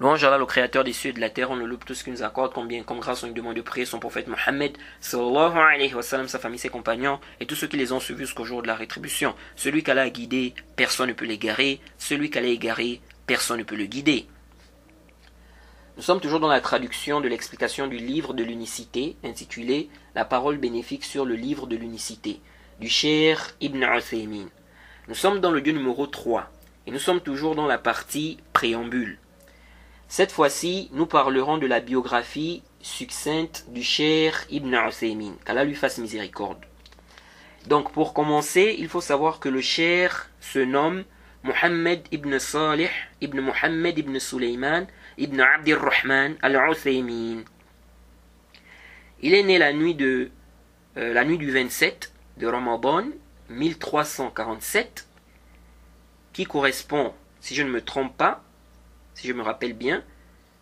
Louange Allah, le créateur des cieux et de la terre, on le loue tout ce qu'il nous accorde comme bien, comme grâce, on lui demande de prier son prophète Mohammed, sa famille, ses compagnons, et tous ceux qui les ont suivis jusqu'au jour de la rétribution. Celui qu'Allah a guidé, personne ne peut l'égarer. Celui qu'Allah a égaré, personne ne peut le guider. Nous sommes toujours dans la traduction de l'explication du livre de l'unicité, intitulé La parole bénéfique sur le livre de l'unicité, du Cher Ibn Uthaymin. Nous sommes dans le lieu numéro 3, et nous sommes toujours dans la partie préambule. Cette fois-ci, nous parlerons de la biographie succincte du cher Ibn Uthaymin, qu'Allah lui fasse miséricorde. Donc, pour commencer, il faut savoir que le cher se nomme Muhammad ibn Salih ibn Muhammad ibn Sulaiman ibn Abdirrahman al-Uthaymin. Il est né la nuit, de, euh, la nuit du 27 de Ramadan 1347, qui correspond, si je ne me trompe pas, si je me rappelle bien,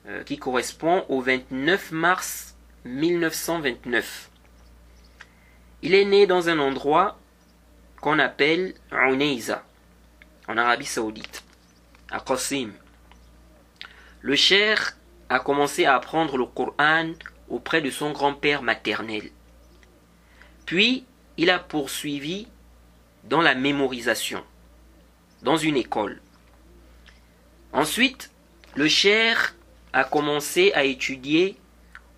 euh, qui correspond au 29 mars 1929. Il est né dans un endroit qu'on appelle Uneiza, en Arabie Saoudite, à Qasim. Le cher a commencé à apprendre le Coran auprès de son grand-père maternel. Puis, il a poursuivi dans la mémorisation, dans une école. Ensuite, le cher a commencé à étudier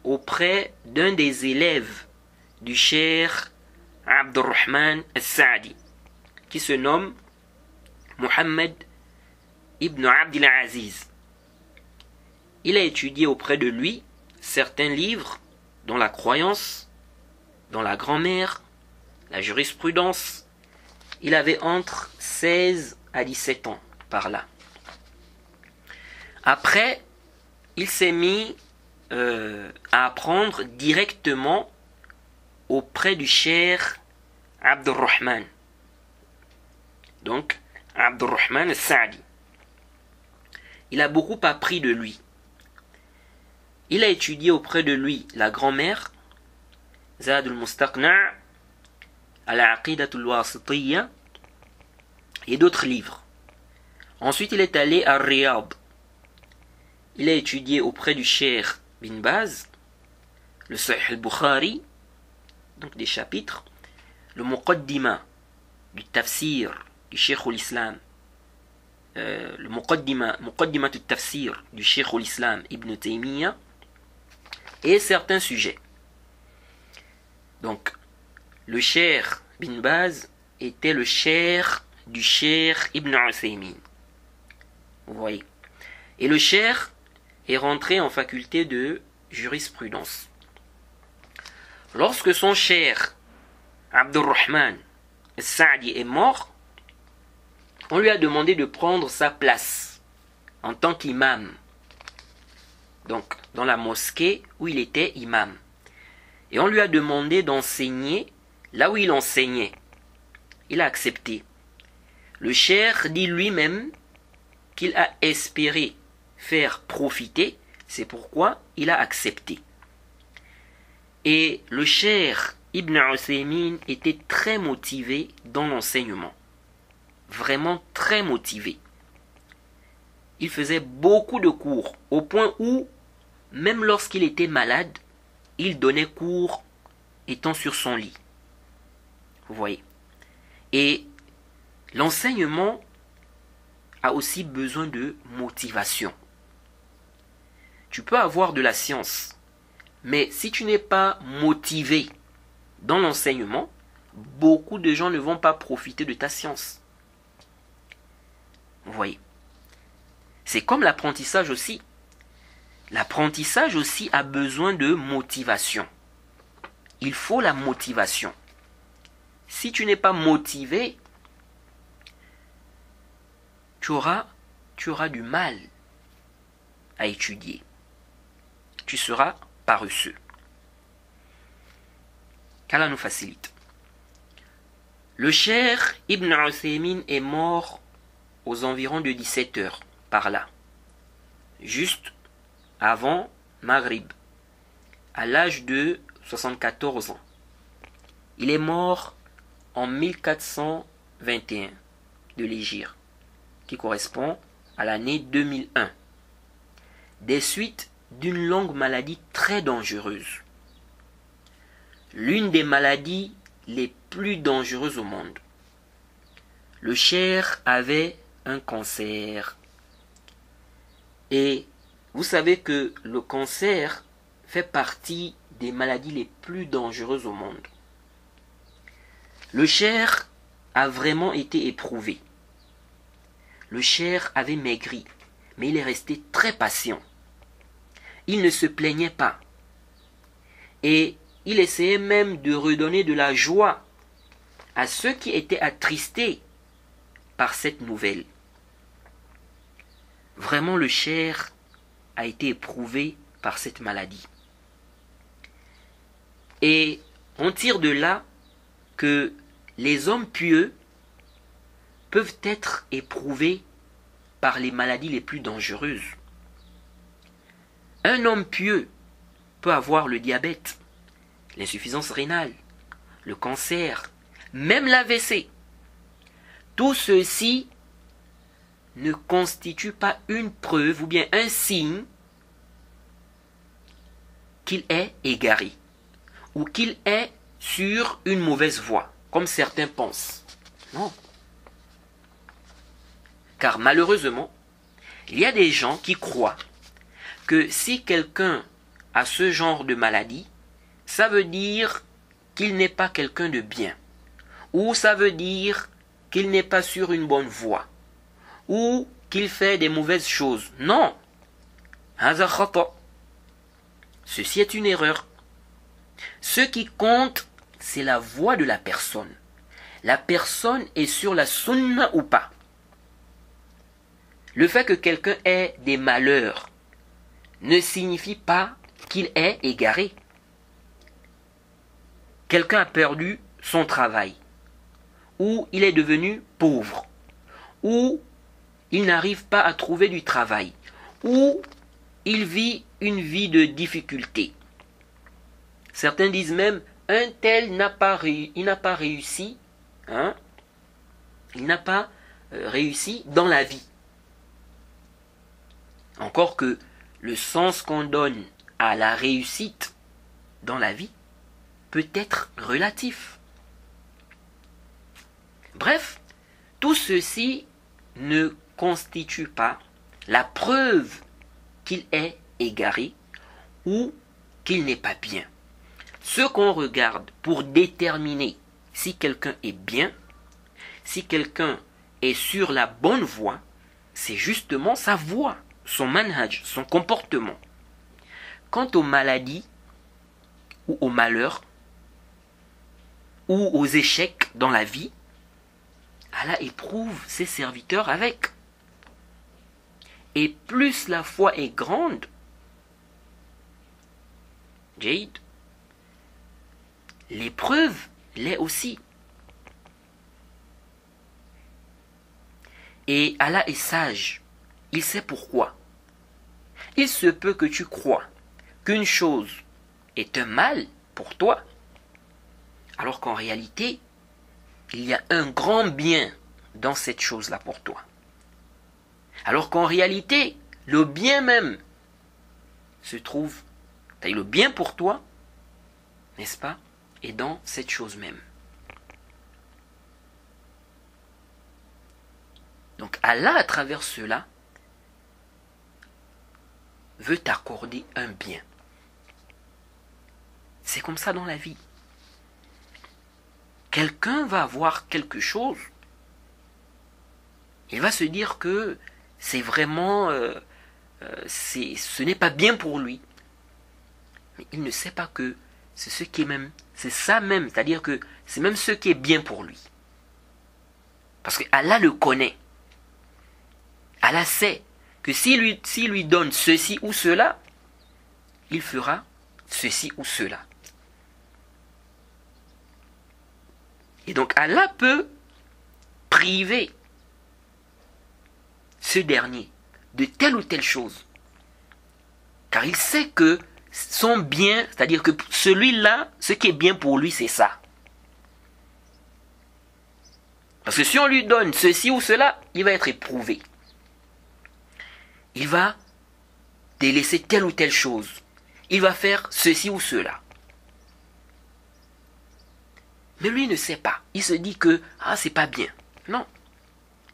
auprès d'un des élèves du cher Abdurrahman al-Sa'di, qui se nomme Muhammad ibn Abdul Aziz. Il a étudié auprès de lui certains livres dont la croyance, dont la grammaire, la jurisprudence. Il avait entre 16 à 17 ans par là. Après, il s'est mis euh, à apprendre directement auprès du cher Abdurrahman. Donc, Abdurrahman Sa'di. Il a beaucoup appris de lui. Il a étudié auprès de lui la grand-mère, Zad al-Mustaqna', Al-Aqidatul Wasitiyya, et d'autres livres. Ensuite, il est allé à Riyadh il a étudié auprès du Cher bin Baz, le Sahih al-Bukhari, donc des chapitres, le Muqaddima du Tafsir du Cheikh al-Islam, euh, le Muqaddima, du Tafsir du Cheikh al-Islam Ibn Taymiyyah, et certains sujets. Donc, le Cher bin Baz était le Cher du Cher Ibn Uthaymin. Vous voyez. Et le Cher rentré en faculté de jurisprudence. Lorsque son cher Abdurrahman Sa'di est mort, on lui a demandé de prendre sa place en tant qu'imam. Donc, dans la mosquée où il était imam. Et on lui a demandé d'enseigner là où il enseignait. Il a accepté. Le cher dit lui-même qu'il a espéré faire profiter, c'est pourquoi il a accepté. Et le cher Ibn Uthaymin était très motivé dans l'enseignement. Vraiment très motivé. Il faisait beaucoup de cours, au point où, même lorsqu'il était malade, il donnait cours étant sur son lit. Vous voyez. Et l'enseignement a aussi besoin de motivation tu peux avoir de la science, mais si tu n'es pas motivé dans l'enseignement, beaucoup de gens ne vont pas profiter de ta science. Vous voyez? C'est comme l'apprentissage aussi. L'apprentissage aussi a besoin de motivation. Il faut la motivation. Si tu n'es pas motivé, tu auras, du mal à étudier tu seras paresseux. Qu'Allah nous facilite. Le cher Ibn Uthaymin est mort aux environs de 17 heures, par là, juste avant Maghrib, à l'âge de 74 ans. Il est mort en 1421 de l'Égypte, qui correspond à l'année 2001, des suites d'une longue maladie très dangereuse. L'une des maladies les plus dangereuses au monde. Le cher avait un cancer. Et vous savez que le cancer fait partie des maladies les plus dangereuses au monde. Le cher a vraiment été éprouvé. Le cher avait maigri, mais il est resté très patient. Il ne se plaignait pas. Et il essayait même de redonner de la joie à ceux qui étaient attristés par cette nouvelle. Vraiment, le cher a été éprouvé par cette maladie. Et on tire de là que les hommes pieux peuvent être éprouvés par les maladies les plus dangereuses. Un homme pieux peut avoir le diabète, l'insuffisance rénale, le cancer, même l'AVC. Tout ceci ne constitue pas une preuve ou bien un signe qu'il est égaré ou qu'il est sur une mauvaise voie, comme certains pensent. Non. Car malheureusement, il y a des gens qui croient que si quelqu'un a ce genre de maladie, ça veut dire qu'il n'est pas quelqu'un de bien, ou ça veut dire qu'il n'est pas sur une bonne voie, ou qu'il fait des mauvaises choses. Non. Ceci est une erreur. Ce qui compte, c'est la voix de la personne. La personne est sur la sunna ou pas. Le fait que quelqu'un ait des malheurs ne signifie pas qu'il est égaré. Quelqu'un a perdu son travail, ou il est devenu pauvre, ou il n'arrive pas à trouver du travail, ou il vit une vie de difficulté. Certains disent même un tel n'a pas, pas réussi, hein, il n'a pas euh, réussi dans la vie. Encore que le sens qu'on donne à la réussite dans la vie peut être relatif. Bref, tout ceci ne constitue pas la preuve qu'il est égaré ou qu'il n'est pas bien. Ce qu'on regarde pour déterminer si quelqu'un est bien, si quelqu'un est sur la bonne voie, c'est justement sa voix, son manhaj, son comportement. Quant aux maladies ou aux malheurs ou aux échecs dans la vie, Allah éprouve ses serviteurs avec. Et plus la foi est grande, Jade, l'épreuve l'est aussi. Et Allah est sage. Il sait pourquoi. Il se peut que tu crois qu'une chose est un mal pour toi, alors qu'en réalité, il y a un grand bien dans cette chose-là pour toi. Alors qu'en réalité, le bien même se trouve, le bien pour toi, n'est-ce pas, est dans cette chose même. Donc Allah, à travers cela, veut t'accorder un bien. C'est comme ça dans la vie. Quelqu'un va avoir quelque chose, il va se dire que c'est vraiment, euh, euh, ce n'est pas bien pour lui. Mais il ne sait pas que c'est ce qui est même, c'est ça même, c'est-à-dire que c'est même ce qui est bien pour lui. Parce que Allah le connaît. Allah sait que s'il lui, lui donne ceci ou cela, il fera ceci ou cela. Et donc Allah peut priver ce dernier de telle ou telle chose. Car il sait que son bien, c'est-à-dire que celui-là, ce qui est bien pour lui, c'est ça. Parce que si on lui donne ceci ou cela, il va être éprouvé. Il va délaisser telle ou telle chose. Il va faire ceci ou cela. Mais lui ne sait pas. Il se dit que ah c'est pas bien. Non.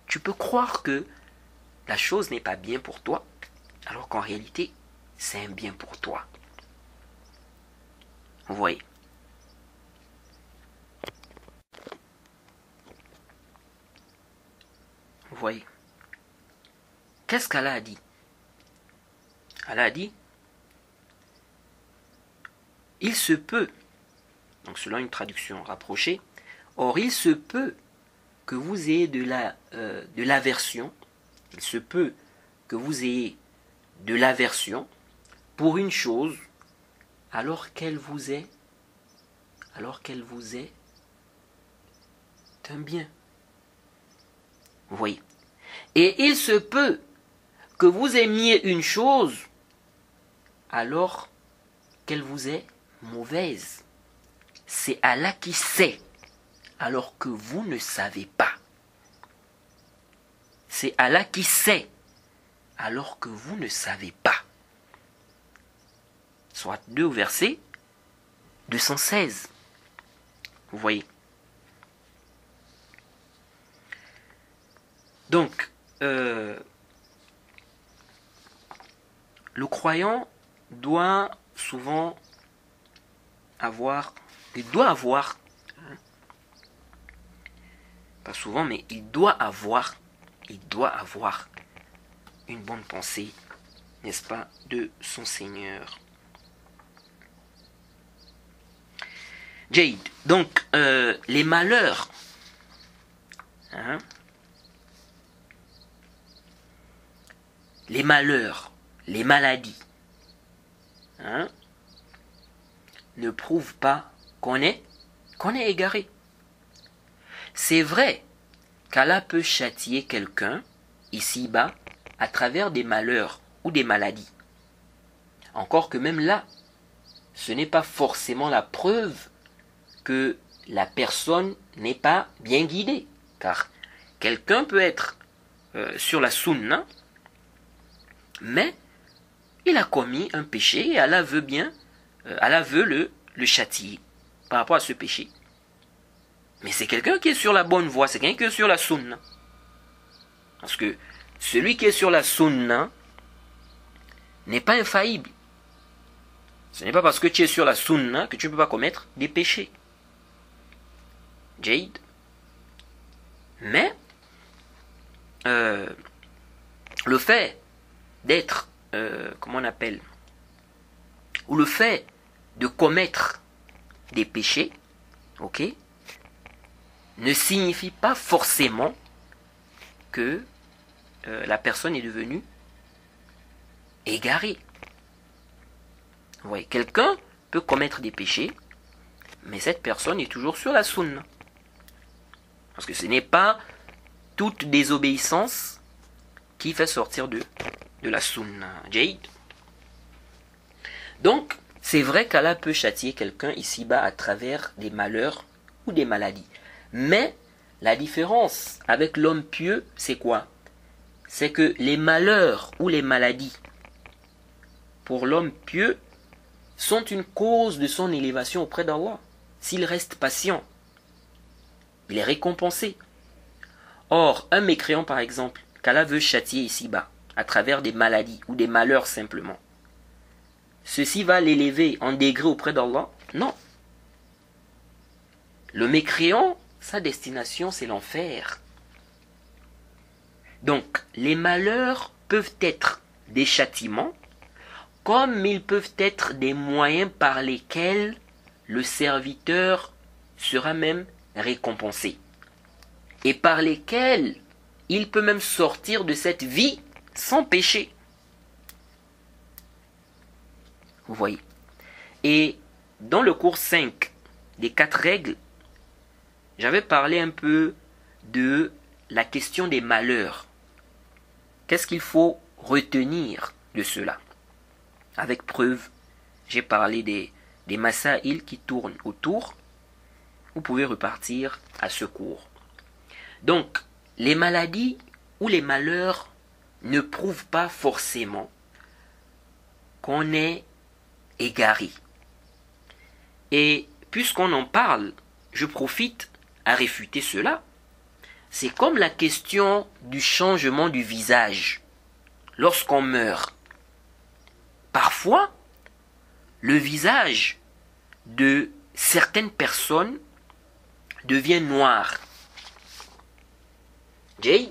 Tu peux croire que la chose n'est pas bien pour toi, alors qu'en réalité, c'est un bien pour toi. Vous voyez Vous voyez Qu'est-ce qu'Allah a dit? Allah a dit Il se peut, donc selon une traduction rapprochée, or il se peut que vous ayez de la euh, de l'aversion, il se peut que vous ayez de l'aversion pour une chose alors qu'elle vous est alors qu'elle vous est un bien. Vous voyez Et il se peut que vous aimiez une chose alors qu'elle vous est mauvaise. C'est Allah qui sait alors que vous ne savez pas. C'est Allah qui sait alors que vous ne savez pas. Soit 2 verset 216. Vous voyez Donc, euh, le croyant doit souvent avoir, il doit avoir, pas souvent, mais il doit avoir, il doit avoir une bonne pensée, n'est-ce pas, de son Seigneur. Jade, donc euh, les malheurs, hein, les malheurs, les maladies, hein, ne prouvent pas qu'on est, qu'on est égaré. C'est vrai qu'Allah peut châtier quelqu'un ici-bas à travers des malheurs ou des maladies. Encore que même là, ce n'est pas forcément la preuve que la personne n'est pas bien guidée. Car quelqu'un peut être euh, sur la sunna, mais il a commis un péché et Allah veut bien, euh, Allah veut le, le châtier par rapport à ce péché. Mais c'est quelqu'un qui est sur la bonne voie, c'est quelqu'un qui est sur la sunna. Parce que celui qui est sur la sunna n'est pas infaillible. Ce n'est pas parce que tu es sur la sunna que tu ne peux pas commettre des péchés. Jade. Mais euh, le fait d'être, euh, comment on appelle, ou le fait de commettre des péchés, ok, ne signifie pas forcément que euh, la personne est devenue égarée. Vous quelqu'un peut commettre des péchés, mais cette personne est toujours sur la sunna. Parce que ce n'est pas toute désobéissance qui fait sortir de de la sunna. Jade. Donc, c'est vrai qu'Allah peut châtier quelqu'un ici-bas à travers des malheurs ou des maladies. Mais la différence avec l'homme pieux, c'est quoi? C'est que les malheurs ou les maladies, pour l'homme pieux, sont une cause de son élévation auprès d'Allah. S'il reste patient, il est récompensé. Or, un mécréant, par exemple, qu'Allah veut châtier ici-bas, à travers des maladies ou des malheurs simplement. Ceci va l'élever en degré auprès d'Allah? Non. Le mécréant, sa destination, c'est l'enfer. Donc, les malheurs peuvent être des châtiments, comme ils peuvent être des moyens par lesquels le serviteur sera même récompensé, et par lesquels il peut même sortir de cette vie sans péché. Vous voyez. Et dans le cours 5 des quatre règles, j'avais parlé un peu de la question des malheurs. Qu'est-ce qu'il faut retenir de cela? Avec preuve, j'ai parlé des, des qui tournent autour. Vous pouvez repartir à ce cours. Donc, les maladies ou les malheurs ne prouvent pas forcément qu'on est égaré. Et puisqu'on en parle, je profite à réfuter cela. C'est comme la question du changement du visage lorsqu'on meurt. Parfois, le visage de certaines personnes devient noir. Jade,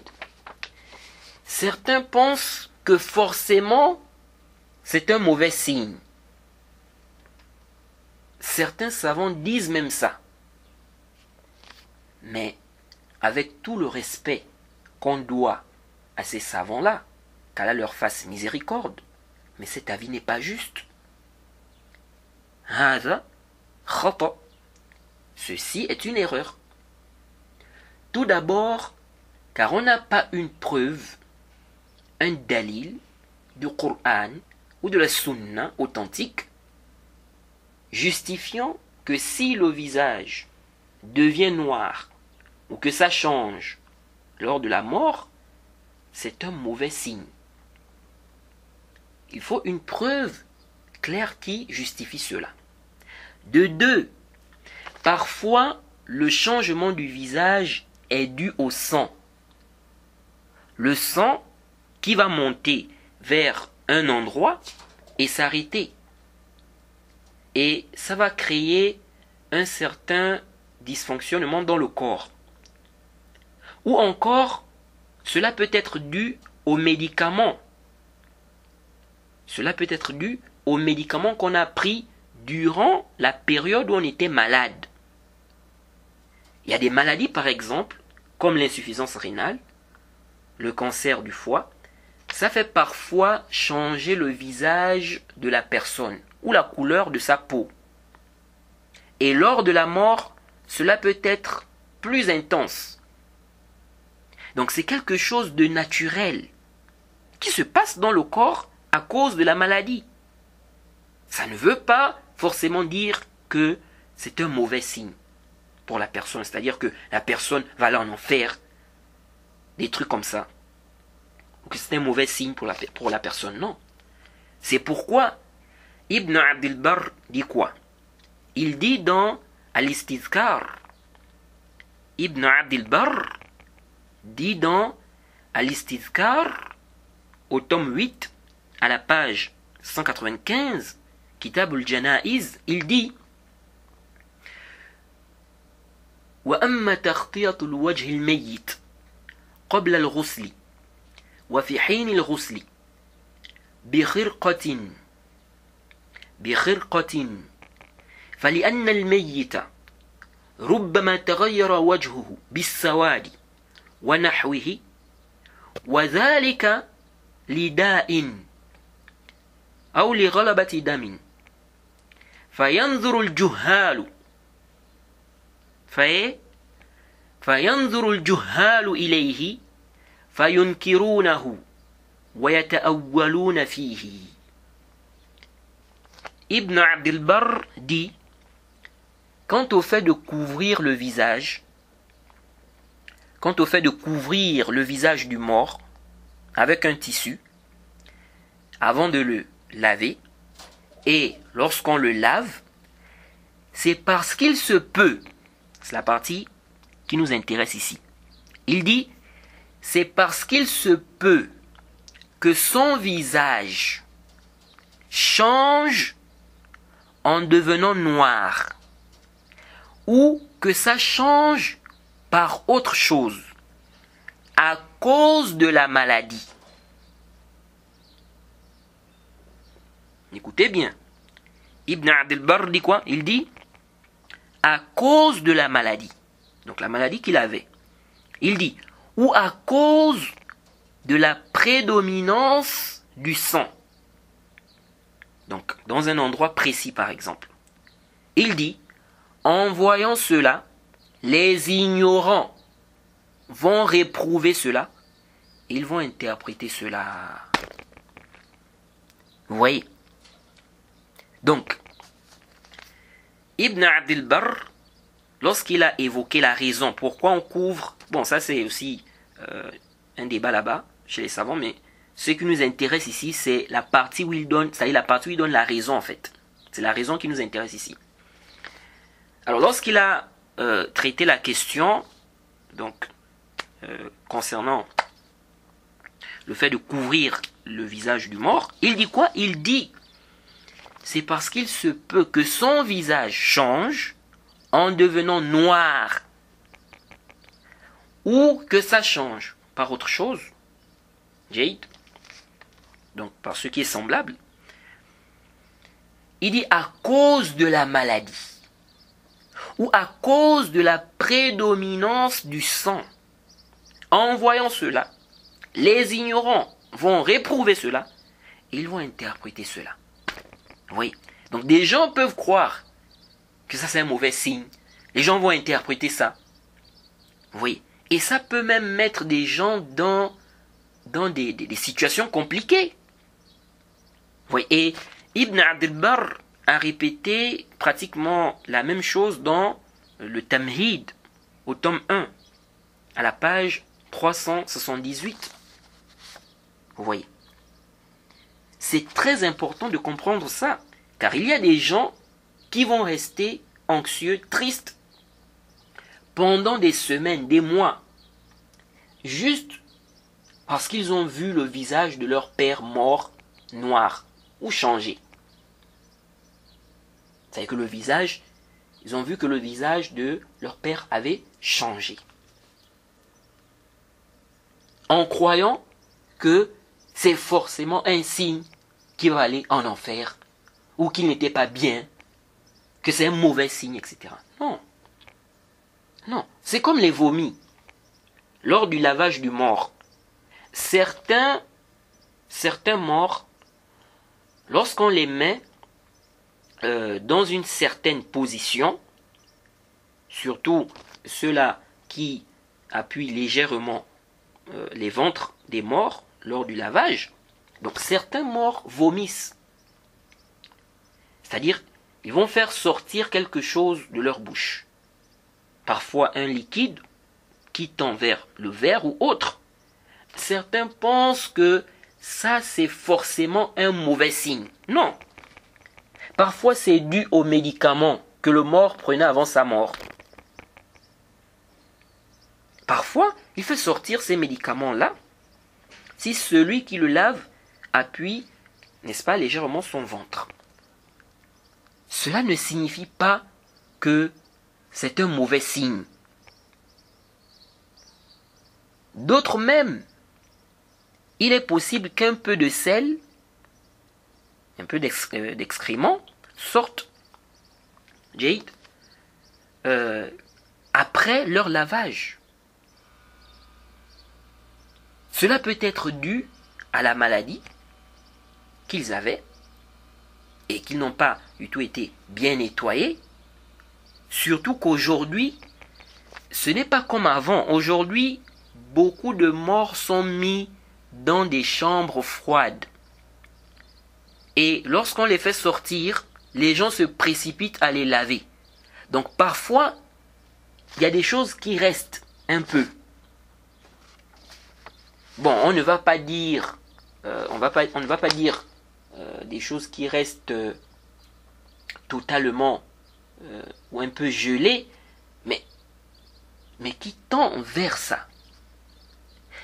certains pensent que forcément c'est un mauvais signe. Certains savants disent même ça. Mais avec tout le respect qu'on doit à ces savants-là, qu'Allah leur fasse miséricorde, mais cet avis n'est pas juste. Ceci est une erreur. Tout d'abord, car on n'a pas une preuve, un dalil du Coran ou de la Sunna authentique justifiant que si le visage devient noir ou que ça change lors de la mort, c'est un mauvais signe. Il faut une preuve claire qui justifie cela. De deux, parfois le changement du visage est dû au sang. Le sang qui va monter vers un endroit et s'arrêter. Et ça va créer un certain dysfonctionnement dans le corps. Ou encore, cela peut être dû aux médicaments. Cela peut être dû aux médicaments qu'on a pris durant la période où on était malade. Il y a des maladies, par exemple, comme l'insuffisance rénale, le cancer du foie, ça fait parfois changer le visage de la personne ou la couleur de sa peau. Et lors de la mort, cela peut être plus intense. Donc c'est quelque chose de naturel qui se passe dans le corps à cause de la maladie. Ça ne veut pas forcément dire que c'est un mauvais signe pour la personne, c'est-à-dire que la personne va aller en enfer, des trucs comme ça que c'est un mauvais signe pour la, pour la personne. Non. C'est pourquoi Ibn Abdel Bar dit quoi Il dit dans Al-Istizkar, Ibn Abdel Bar dit dans Al-Istizkar, au tome 8, à la page 195, Kitab al-Janaiz, il dit وأما تغطية الوجه الميت قبل الغسل وفي حين الغسل بخرقة بخرقة فلأن الميت ربما تغير وجهه بالسواد ونحوه وذلك لداء أو لغلبة دم. فينظر الجهال في فينظر الجهال إليه فينكرونه ويتأولون فيه Ibn Abdel Barr dit Quant au fait de couvrir le visage, quant au fait de couvrir le visage du mort avec un tissu, avant de le laver, et lorsqu'on le lave, c'est parce qu'il se peut, c'est la partie qui nous intéresse ici. Il dit c'est parce qu'il se peut que son visage change en devenant noir ou que ça change par autre chose à cause de la maladie. Écoutez bien. Ibn Abdelbar dit quoi? Il dit à cause de la maladie. Donc la maladie qu'il avait. Il dit ou à cause de la prédominance du sang. Donc, dans un endroit précis, par exemple. Il dit, en voyant cela, les ignorants vont réprouver cela, ils vont interpréter cela. Vous voyez? Donc, Ibn Abdel Barr, lorsqu'il a évoqué la raison, pourquoi on couvre, bon ça c'est aussi euh, un débat là-bas chez les savants, mais ce qui nous intéresse ici, c'est la partie où il donne, c'est-à-dire la partie où il donne la raison en fait. C'est la raison qui nous intéresse ici. Alors lorsqu'il a euh, traité la question, donc euh, concernant le fait de couvrir le visage du mort, il dit quoi? Il dit c'est parce qu'il se peut que son visage change en devenant noir ou que ça change par autre chose. Jade donc par ce qui est semblable, il dit à cause de la maladie ou à cause de la prédominance du sang. En voyant cela, les ignorants vont réprouver cela et ils vont interpréter cela. Oui. Donc des gens peuvent croire que ça c'est un mauvais signe. Les gens vont interpréter ça. Oui. Et ça peut même mettre des gens dans, des situations compliquées. Oui, et Ibn Abdelbar a répété pratiquement la même chose dans le Tamhid, au tome 1, à la page 378. Vous voyez. C'est très important de comprendre ça, car il y a des gens qui vont rester anxieux, tristes, pendant des semaines, des mois, juste parce qu'ils ont vu le visage de leur père mort noir ou changer. C'est que le visage, ils ont vu que le visage de leur père avait changé. En croyant que c'est forcément un signe qu'il va aller en enfer, ou qu'il n'était pas bien, que c'est un mauvais signe, etc. Non. Non. C'est comme les vomis. Lors du lavage du mort, certains, morts lorsqu'on les met euh, dans une certaine position, surtout ceux-là qui appuient légèrement euh, les ventres des morts lors du lavage, donc certains morts vomissent. C'est-à-dire, ils vont faire sortir quelque chose de leur bouche. Parfois un liquide qui tend vers le verre ou autre. Certains pensent que ça c'est forcément un mauvais signe. Non. Parfois c'est dû aux médicaments que le mort prenait avant sa mort. Parfois, il fait sortir ces médicaments-là si celui qui le lave appuie, n'est-ce pas, légèrement son ventre. Cela ne signifie pas que c'est un mauvais signe. D'autres même il est possible qu'un peu de sel, un peu euh, d'excrément, sorte, Jade, euh, après leur lavage. Cela peut être dû à la maladie qu'ils avaient et qu'ils n'ont pas du tout été bien nettoyés. Surtout qu'aujourd'hui, ce n'est pas comme avant. Aujourd'hui, beaucoup de morts sont mis dans des chambres froides. Et lorsqu'on les fait sortir, les gens se précipitent à les laver. Donc parfois, il y a des choses qui restent un peu. Bon, on ne va pas dire, euh, on, ne va pas dire euh, des choses qui restent euh, totalement ou un peu gelées, mais, mais qui tend vers ça.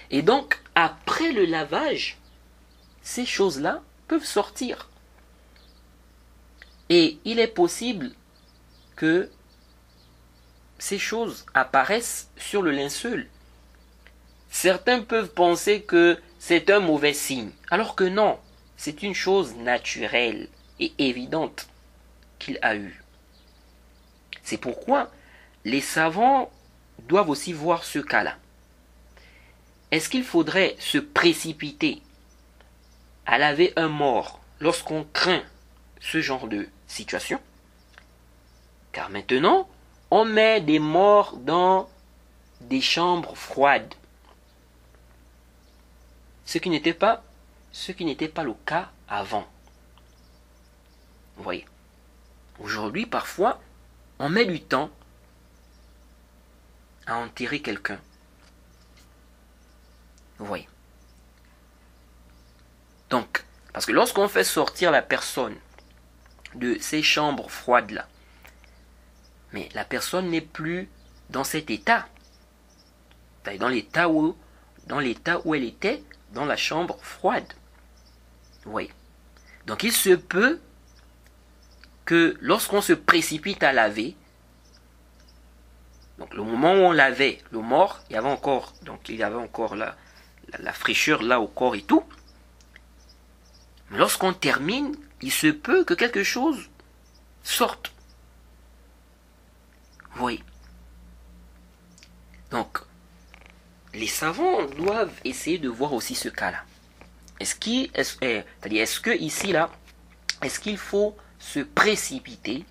Et donc, après le lavage, ces choses-là peuvent sortir. Et il est possible que ces choses apparaissent sur le linceul. Certains peuvent penser que c'est un mauvais signe, alors que non, c'est une chose naturelle et évidente qu'il a eue. C'est pourquoi les savants doivent aussi voir ce cas-là. Est-ce qu'il faudrait se précipiter à laver un mort lorsqu'on craint ce genre de situation? Car maintenant, on met des morts dans des chambres froides. Ce qui n'était pas, le cas avant. Vous voyez. Aujourd'hui, parfois, on met du temps à enterrer quelqu'un. Vous voyez. Donc, parce que lorsqu'on fait sortir la personne de ces chambres froides-là, mais la personne n'est plus dans cet état. Dans l'état où, dans l'état où elle était dans la chambre froide. Oui. Donc il se peut lorsqu'on se précipite à laver, donc le moment où on lavait le mort, il y avait encore, donc il y avait encore la, fraîcheur là au corps et tout. Mais lorsqu'on termine, il se peut que quelque chose sorte. Oui. Donc, les savants doivent essayer de voir aussi ce cas-là. Est-ce qu'il, est, eh, est-ce que ici là, est-ce qu'il faut se précipiter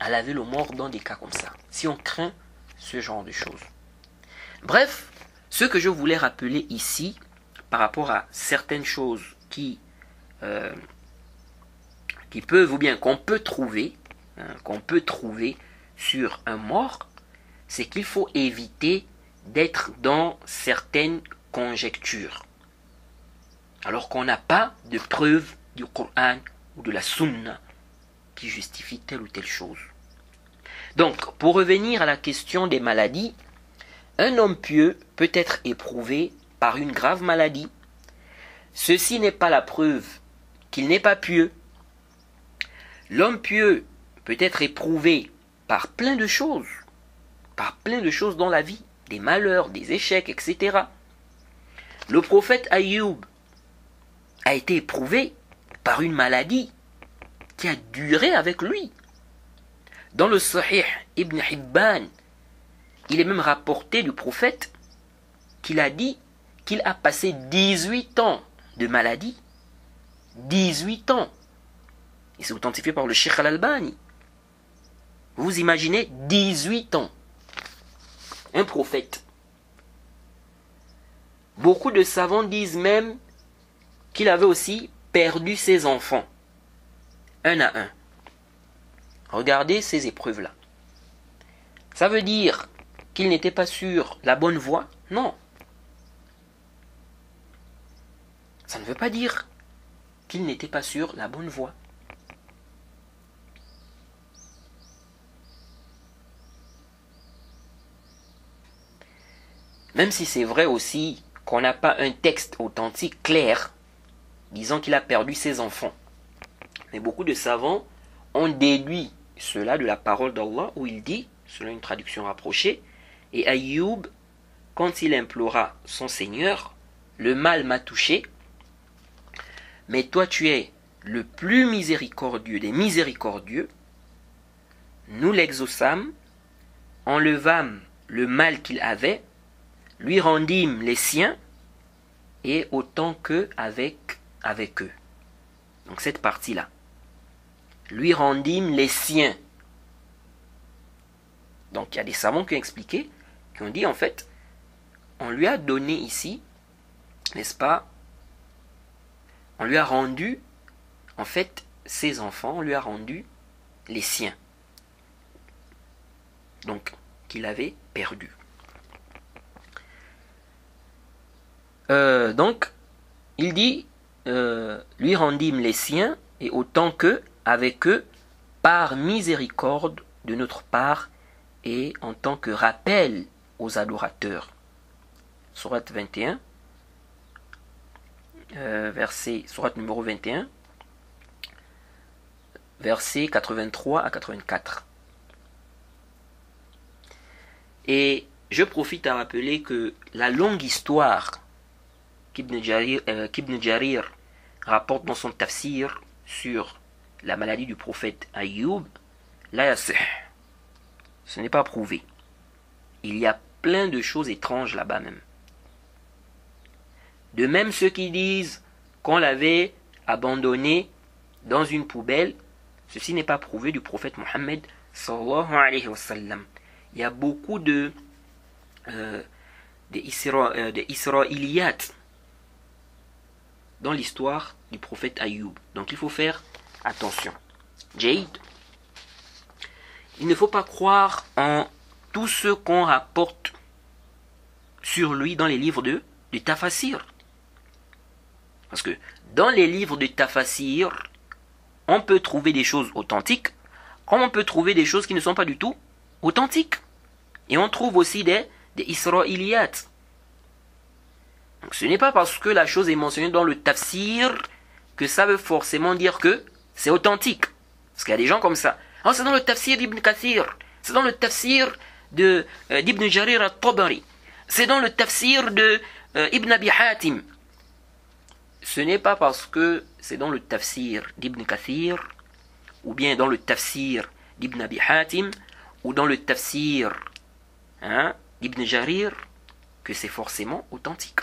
à laver le mort dans des cas comme ça, si on craint ce genre de choses. Bref, ce que je voulais rappeler ici, par rapport à certaines choses qui, euh, qui peuvent ou bien qu'on peut trouver, hein, qu'on peut trouver sur un mort, c'est qu'il faut éviter d'être dans certaines conjectures. Alors qu'on n'a pas de preuve du Coran ou de la Sunna qui justifie telle ou telle chose. Donc, pour revenir à la question des maladies, un homme pieux peut être éprouvé par une grave maladie. Ceci n'est pas la preuve qu'il n'est pas pieux. L'homme pieux peut être éprouvé par plein de choses, par plein de choses dans la vie, des malheurs, des échecs, etc. Le prophète Ayoub a été éprouvé par une maladie qui a duré avec lui. Dans le Sahih Ibn Hibban, il est même rapporté du prophète qu'il a dit qu'il a passé 18 ans de maladie. 18 ans. Et c'est authentifié par le Sheikh al-Albani. Vous imaginez 18 ans. Un prophète. Beaucoup de savants disent même qu'il avait aussi perdu ses enfants, un à un. Regardez ces épreuves-là. Ça veut dire qu'il n'était pas sur la bonne voie? Non. Ça ne veut pas dire qu'il n'était pas sur la bonne voie. Même si c'est vrai aussi qu'on n'a pas un texte authentique clair disant qu'il a perdu ses enfants. Mais beaucoup de savants ont déduit cela de la parole d'Allah où il dit, selon une traduction rapprochée, et Ayoub, quand il implora son Seigneur, le mal m'a touché, mais toi tu es le plus miséricordieux des miséricordieux, nous l'exaucâmes, enlevâmes le mal qu'il avait, lui rendîmes les siens, et autant que avec avec eux. Donc cette partie-là. Lui rendîmes les siens. Donc il y a des savants qui ont expliqué, qui ont dit en fait, on lui a donné ici, n'est-ce pas On lui a rendu, en fait, ses enfants, on lui a rendu les siens. Donc, qu'il avait perdu. Euh, donc, il dit euh, lui rendîmes les siens, et autant que, avec eux, par miséricorde de notre part, et en tant que rappel aux adorateurs. Surat 21, euh, verset, surat numéro 21, verset 83 à 84. Et je profite à rappeler que la longue histoire qu'Ibn Jarir, euh, rapporte dans son tafsir sur la maladie du prophète Ayoub, là, ce n'est pas prouvé. Il y a plein de choses étranges là-bas même. De même ceux qui disent qu'on l'avait abandonné dans une poubelle, ceci n'est pas prouvé du prophète Mohammed il y a beaucoup de, euh, euh dans l'histoire du prophète Ayoub. Donc il faut faire attention. Jade, il ne faut pas croire en tout ce qu'on rapporte sur lui dans les livres de, de Tafasir. Parce que dans les livres de Tafasir, on peut trouver des choses authentiques, on peut trouver des choses qui ne sont pas du tout authentiques. Et on trouve aussi des, des Israéliates. Ce n'est pas parce que la chose est mentionnée dans le tafsir que ça veut forcément dire que c'est authentique. Parce qu'il y a des gens comme ça. Oh, c'est dans le tafsir d'Ibn Kathir. C'est dans le tafsir de, euh, d'Ibn Jarir al-Tabari. C'est dans le tafsir de euh, Ibn Abi Hatim. Ce n'est pas parce que c'est dans le tafsir d'Ibn Kathir, ou bien dans le tafsir d'Ibn Abi Hatim, ou dans le tafsir hein, d'Ibn Jarir, que c'est forcément authentique.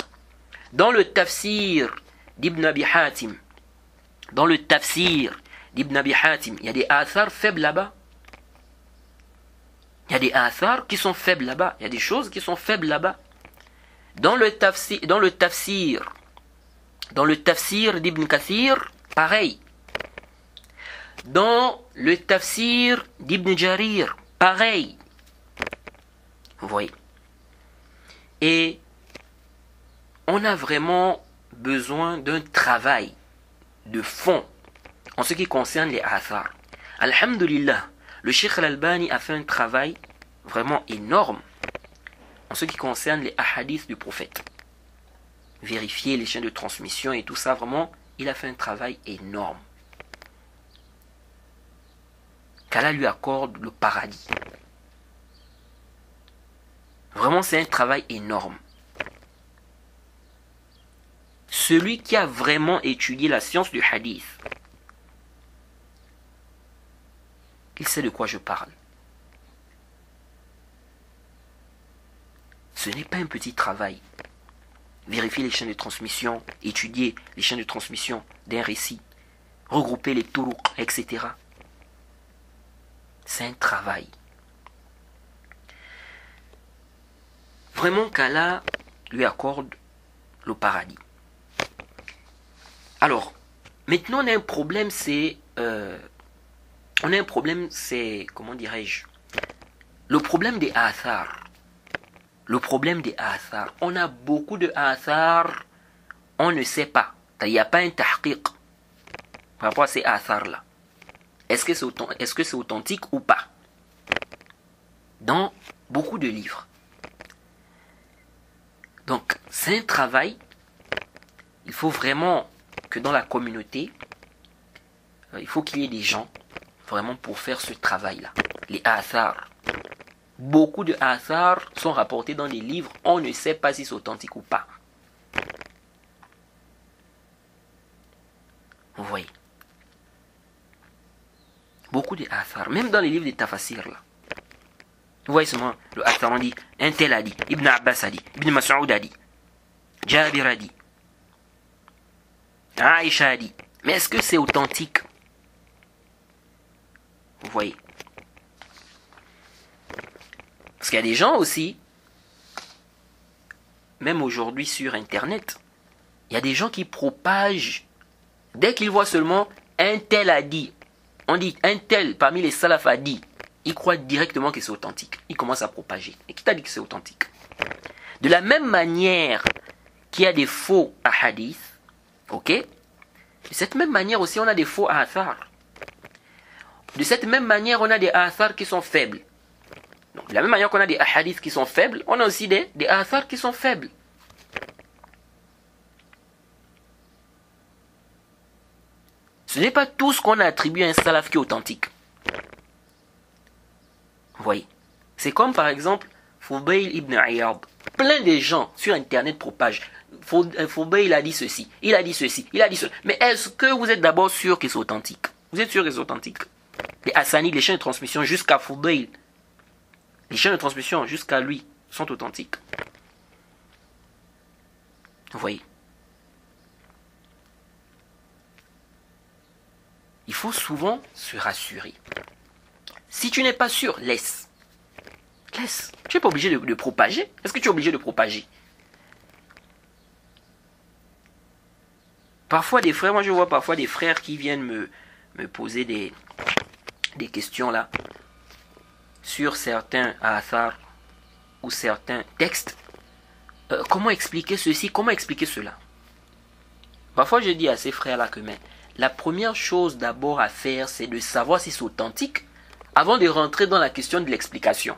Dans le tafsir d'Ibn Abi Hatim, dans le tafsir d'Ibn Abi il y a des athars faibles là-bas. Il y a des athars qui sont faibles là-bas. Il y a des choses qui sont faibles là-bas. Dans le tafsir, dans le tafsir, dans le tafsir d'Ibn Kathir, pareil. Dans le tafsir d'Ibn Jarir, pareil. Vous voyez. Et on a vraiment besoin d'un travail de fond en ce qui concerne les athars. Alhamdulillah, le Sheikh Al-Albani a fait un travail vraiment énorme en ce qui concerne les ahadiths du prophète. Vérifier les chaînes de transmission et tout ça, vraiment, il a fait un travail énorme. Qu'Allah lui accorde le paradis. Vraiment, c'est un travail énorme. Celui qui a vraiment étudié la science du hadith, il sait de quoi je parle. Ce n'est pas un petit travail. Vérifier les chaînes de transmission, étudier les chaînes de transmission d'un récit, regrouper les tours, etc. C'est un travail. Vraiment qu'Allah lui accorde le paradis. Alors, maintenant on a un problème, c'est euh, on a un problème, c'est, comment dirais-je, le problème des athars. Le problème des athars. On a beaucoup de athars, on ne sait pas. Il n'y a pas un tahqiq par rapport à ces athars-là. Est-ce que c'est est -ce authentique ou pas? Dans beaucoup de livres. Donc, c'est un travail. Il faut vraiment que dans la communauté, euh, il faut qu'il y ait des gens vraiment pour faire ce travail-là. Les hasards. Beaucoup de hasards sont rapportés dans les livres. On ne sait pas si c'est authentique ou pas. Vous voyez. Beaucoup de hasards. Même dans les livres des tafasirs là. Vous voyez seulement le hasard, on dit un tel a dit, Ibn Abbas a dit, Ibn Mas'ud a dit, Jabir a dit, Aisha a dit. Mais est-ce que c'est authentique? Vous voyez Parce qu'il y a des gens aussi, même aujourd'hui sur Internet, il y a des gens qui propagent, dès qu'ils voient seulement un tel a dit, on dit un tel parmi les salaf a dit, ils croient directement que c'est authentique. Ils commencent à propager. Et qui t'a dit que c'est authentique? De la même manière qu'il y a des faux hadith, ok? De cette même manière aussi, on a des faux athar. De cette même manière, on a des athars qui sont faibles. de la même manière qu'on a des hadiths qui sont faibles, on a aussi des, des athars qui sont faibles. Ce n'est pas tout ce qu'on a attribué à un salaf qui est authentique. Vous voyez? C'est comme par exemple Foubail ibn Ayyad. Plein de gens sur internet propagent. Foubail a dit ceci, il a dit ceci, il a dit ceci. Mais est-ce que vous êtes d'abord sûr qu'ils sont authentiques Vous êtes sûr qu'ils sont authentiques les Hassanides, les chaînes de transmission jusqu'à Foudail, les chaînes de transmission jusqu'à lui sont authentiques. Vous voyez? Il faut souvent se rassurer. Si tu n'es pas sûr, laisse. Laisse. Tu n'es pas obligé de, propager. Est-ce que tu es obligé de propager? Parfois des frères, moi je vois parfois des frères qui viennent me, me poser des, des questions là sur certains athars ou certains textes. Euh, comment expliquer ceci? Comment expliquer cela? Parfois je dis à ces frères là que mais la première chose d'abord à faire c'est de savoir si c'est authentique avant de rentrer dans la question de l'explication.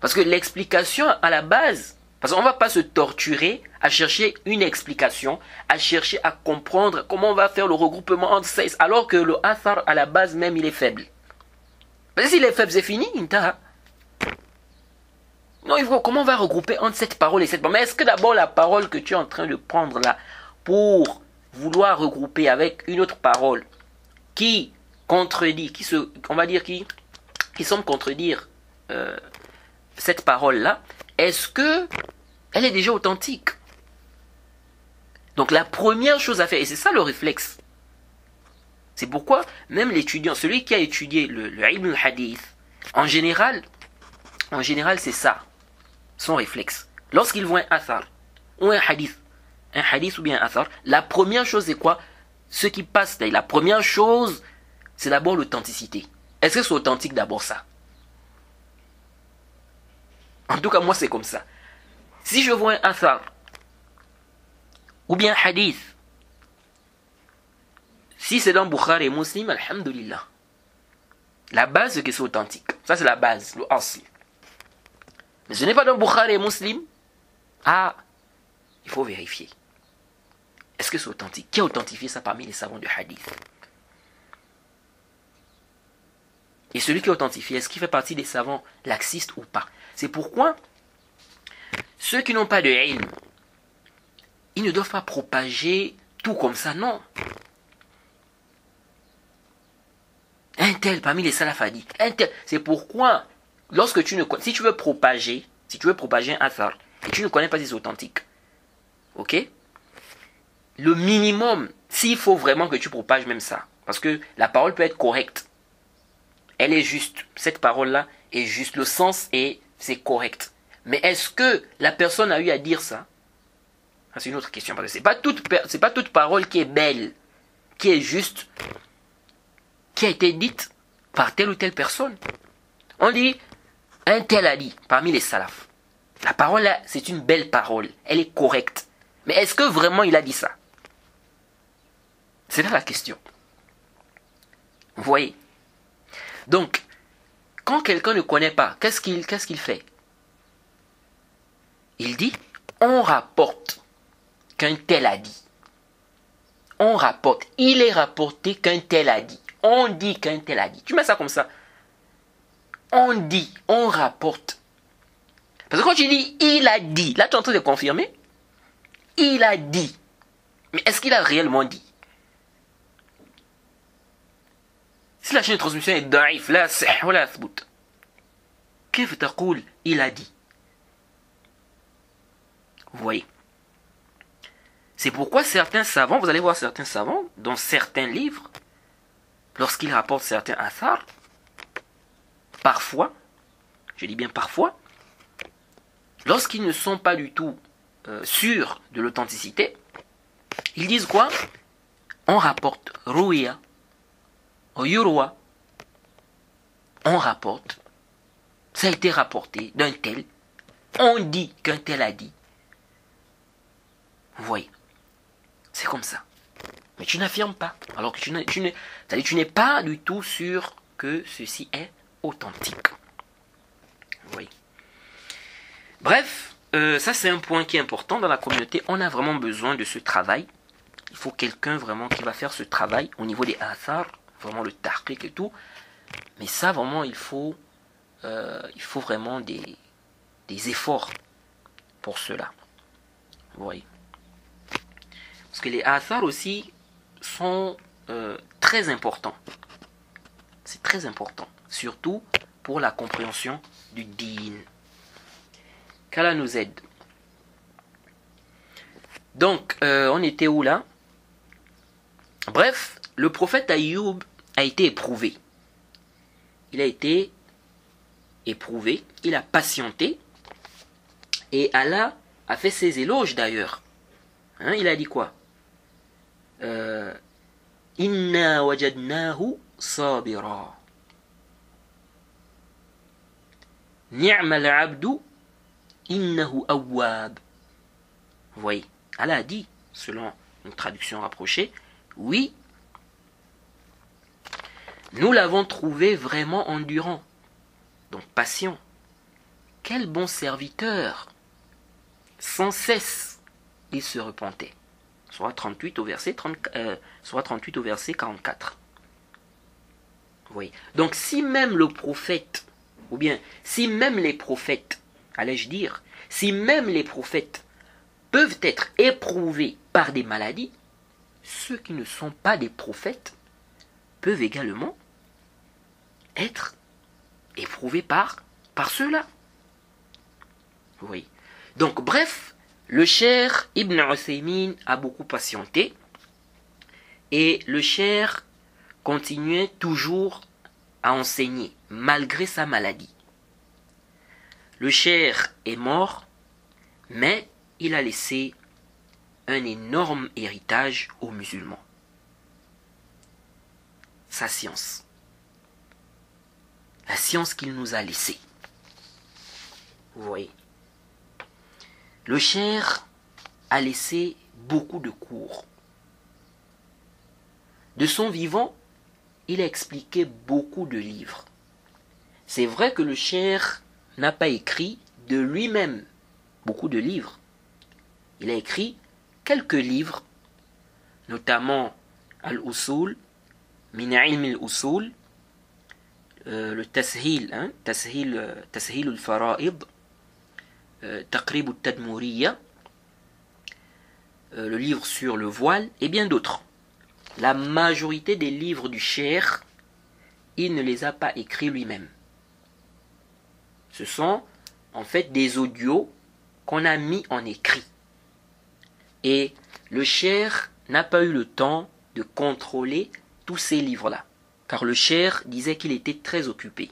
Parce que l'explication à la base, parce qu'on ne va pas se torturer à chercher une explication, à chercher à comprendre comment on va faire le regroupement entre ces, alors que le athar à la base même il est faible. Parce que s'il est faible, c'est fini, Non, il faut, comment on va regrouper entre cette parole et cette parole Mais est-ce que d'abord la parole que tu es en train de prendre là, pour vouloir regrouper avec une autre parole qui contredit, qui se, on va dire qui, qui semble contredire euh, cette parole-là, est-ce que elle est déjà authentique Donc la première chose à faire, et c'est ça le réflexe, c'est pourquoi même l'étudiant, celui qui a étudié le, hadith en général, en général c'est ça, son réflexe. Lorsqu'il voit un athar ou un hadith, un hadith ou bien un athar, la première chose c'est quoi? Ce qui passe, la première chose, c'est d'abord l'authenticité. Est-ce que c'est authentique d'abord ça? En tout cas, moi, c'est comme ça. Si je vois un athar, ou bien hadith, si c'est dans Bukhari et Muslim, alhamdulillah. La base, c'est que c'est authentique. Ça, c'est la base, le asli. Mais ce n'est pas dans Bukhari et Muslim. Ah, il faut vérifier. Est-ce que c'est authentique? Qui a authentifié ça parmi les savants du hadith? Et celui qui a authentifié, est-ce qu'il fait partie des savants laxistes ou pas? C'est pourquoi ceux qui n'ont pas de ilm, ils ne doivent pas propager tout comme ça, non. Un tel parmi les salafadis, un tel. C'est pourquoi, lorsque tu ne si tu veux propager, si tu veux propager un athar, et tu ne connais pas si c'est authentique, ok? Le minimum, s'il faut vraiment que tu propages même ça, parce que la parole peut être correcte, elle est juste, cette parole-là est juste, le sens est c'est correct. Mais est-ce que la personne a eu à dire ça C'est une autre question. Parce que ce n'est pas, toute, parole qui est belle, qui est juste, qui a été dite par telle ou telle personne. On dit, un tel a dit, parmi les salafs. La parole, c'est une belle parole. Elle est correcte. Mais est-ce que vraiment il a dit ça? C'est là la question. Vous voyez? Donc, quand quelqu'un ne connaît pas, qu'est-ce qu'il fait? Il dit on rapporte qu'un tel a dit. On rapporte. Il est rapporté qu'un tel a dit. On dit qu'un tel a dit. Tu mets ça comme ça. On dit, on rapporte. Parce que quand tu dis il a dit, là tu es en train de confirmer. Il a dit. Mais est-ce qu'il a réellement dit? Si la chaîne de transmission est daif, là c'est. Voilà, Qu'est-ce que tu il a dit vous voyez C'est pourquoi certains savants, vous allez voir certains savants, dans certains livres, lorsqu'ils rapportent certains athars, parfois, je dis bien parfois, lorsqu'ils ne sont pas du tout euh, sûrs de l'authenticité, ils disent quoi? On rapporte Rouya, au on rapporte, ça a été rapporté d'un tel, on dit qu'un tel a dit. Vous voyez, c'est comme ça. Mais tu n'affirmes pas. Alors que tu n'es, pas du tout sûr que ceci est authentique. Vous voyez. Bref, euh, ça c'est un point qui est important dans la communauté. On a vraiment besoin de ce travail. Il faut quelqu'un vraiment qui va faire ce travail au niveau des athars vraiment le tarqiq et tout. Mais ça, vraiment, il faut, euh, il faut vraiment des efforts pour cela. Vous voyez. Parce que les athars aussi sont euh, très importants. C'est très important. Surtout pour la compréhension du din. Qu'Allah nous aide. Donc, euh, on était où là? Bref, le prophète Ayoub a été éprouvé. il a été éprouvé, il a patienté, et Allah a fait ses éloges d'ailleurs. Hein, il a dit quoi? Inna wajadnahu sabira. Abdu innahu awwab. Vous voyez, Allah dit, selon une traduction rapprochée, oui, nous l'avons trouvé vraiment endurant, donc patient. Quel bon serviteur Sans cesse, il se repentait. Soit 38 au verset, 38 euh, au verset 44. Oui. Donc si même le prophète, ou bien si même les prophètes, allais-je dire, si même les prophètes peuvent être éprouvés par des maladies, ceux qui ne sont pas des prophètes peuvent également être éprouvés par, par ceux-là. Oui. Donc, bref, le cher Ibn Uthaymin a beaucoup patienté et le cher continuait toujours à enseigner malgré sa maladie. Le cher est mort, mais il a laissé un énorme héritage aux musulmans. Sa science. La science qu'il nous a laissée. Vous voyez. Le cher a laissé beaucoup de cours. De son vivant, il a expliqué beaucoup de livres. C'est vrai que le cher n'a pas écrit de lui-même beaucoup de livres. Il a écrit quelques livres, notamment Al-Usul, Min al-Usul, euh, le Tashil, hein, Tashil, euh, al-Fara'id, euh, Taqrib al-Tadmuriya, le livre sur le voile et bien d'autres. La majorité des livres du Cher, il ne les a pas écrits lui-même. Ce sont en fait des audios qu'on a mis en écrit. Et le cher n'a pas eu le temps de contrôler tous ces livres-là, car le cher disait qu'il était très occupé.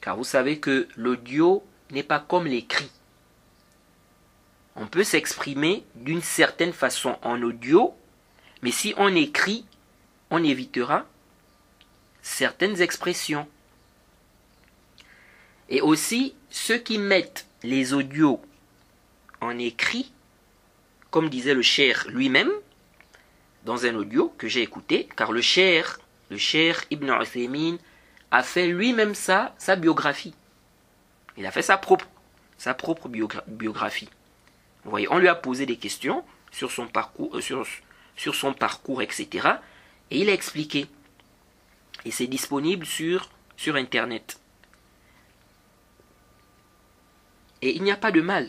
Car vous savez que l'audio n'est pas comme l'écrit. On peut s'exprimer d'une certaine façon en audio, mais si on écrit, on évitera certaines expressions. Et aussi, ceux qui mettent les audios en écrit, comme disait le cher lui-même, dans un audio que j'ai écouté, car le cher, le cher Ibn Uthaymin, a fait lui-même ça, sa biographie. Il a fait sa propre, sa propre biographie. Vous voyez, on lui a posé des questions sur son parcours, euh, sur, sur son parcours, etc. Et il a expliqué. Et c'est disponible sur, sur Internet. Et il n'y a pas de mal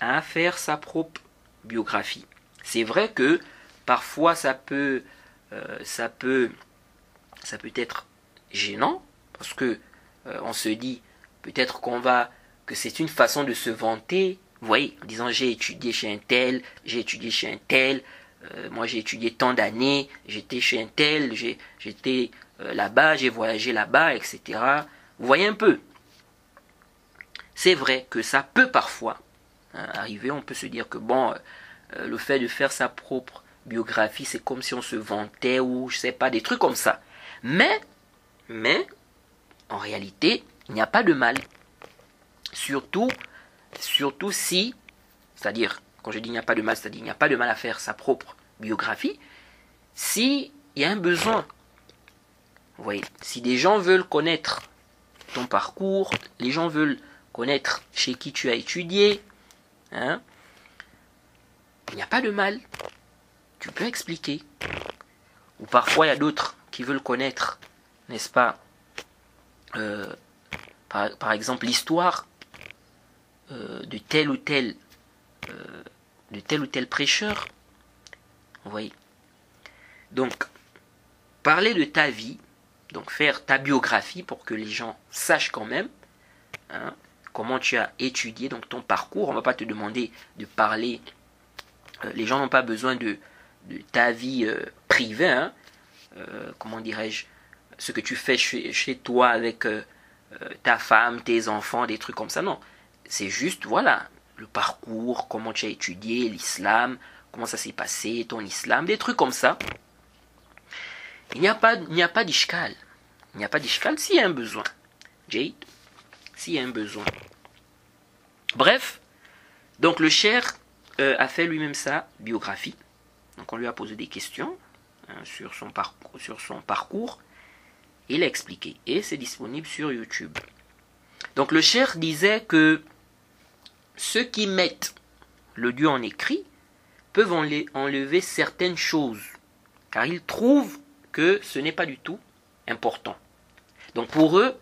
à faire sa propre biographie. C'est vrai que parfois ça peut, euh, ça peut, ça peut être gênant parce que euh, on se dit peut-être qu'on va, que c'est une façon de se vanter. Voyez, en disant j'ai étudié chez un tel, j'ai étudié chez un tel, euh, moi j'ai étudié tant d'années, j'étais chez un tel, j'étais là-bas, j'ai voyagé là-bas, etc. Vous voyez un peu, c'est vrai que ça peut parfois hein, arriver, on peut se dire que bon, euh, le fait de faire sa propre biographie, c'est comme si on se vantait ou je sais pas, des trucs comme ça. Mais, mais, en réalité, il n'y a pas de mal. Surtout, si, c'est-à-dire, quand je dis il n'y a pas de mal, c'est-à-dire il n'y a pas de mal à faire sa propre biographie, si y a un besoin. Vous voyez, si des gens veulent connaître ton parcours, les gens veulent connaître chez qui tu as étudié. Hein, il n'y a pas de mal. Tu peux expliquer. Ou parfois il y a d'autres qui veulent connaître, n'est-ce pas, euh, par, exemple l'histoire euh, de tel ou tel euh, de tel ou tel prêcheur. Vous voyez. Donc, parler de ta vie, donc faire ta biographie pour que les gens sachent quand même, hein, comment tu as étudié, donc ton parcours. On ne va pas te demander de parler. Les gens n'ont pas besoin de, ta vie privée, hein. comment dirais-je, ce que tu fais chez, toi avec euh, euh, ta femme, tes enfants, des trucs comme ça. Non. C'est juste, voilà, le parcours, comment tu as étudié l'islam, comment ça s'est passé, ton islam, des trucs comme ça. Il n'y a pas, il pas d'ishkal. Il n'y a pas d'ishkal s'il y a un besoin. Jade, s'il y a un besoin. Bref, donc le cher euh, a fait lui-même sa biographie. Donc on lui a posé des questions hein, sur, son parcours, sur son parcours. Il a expliqué. Et c'est disponible sur YouTube. Donc le cher disait que ceux qui mettent le Dieu en écrit peuvent enlever certaines choses. Car ils trouvent que ce n'est pas du tout important. Donc pour eux,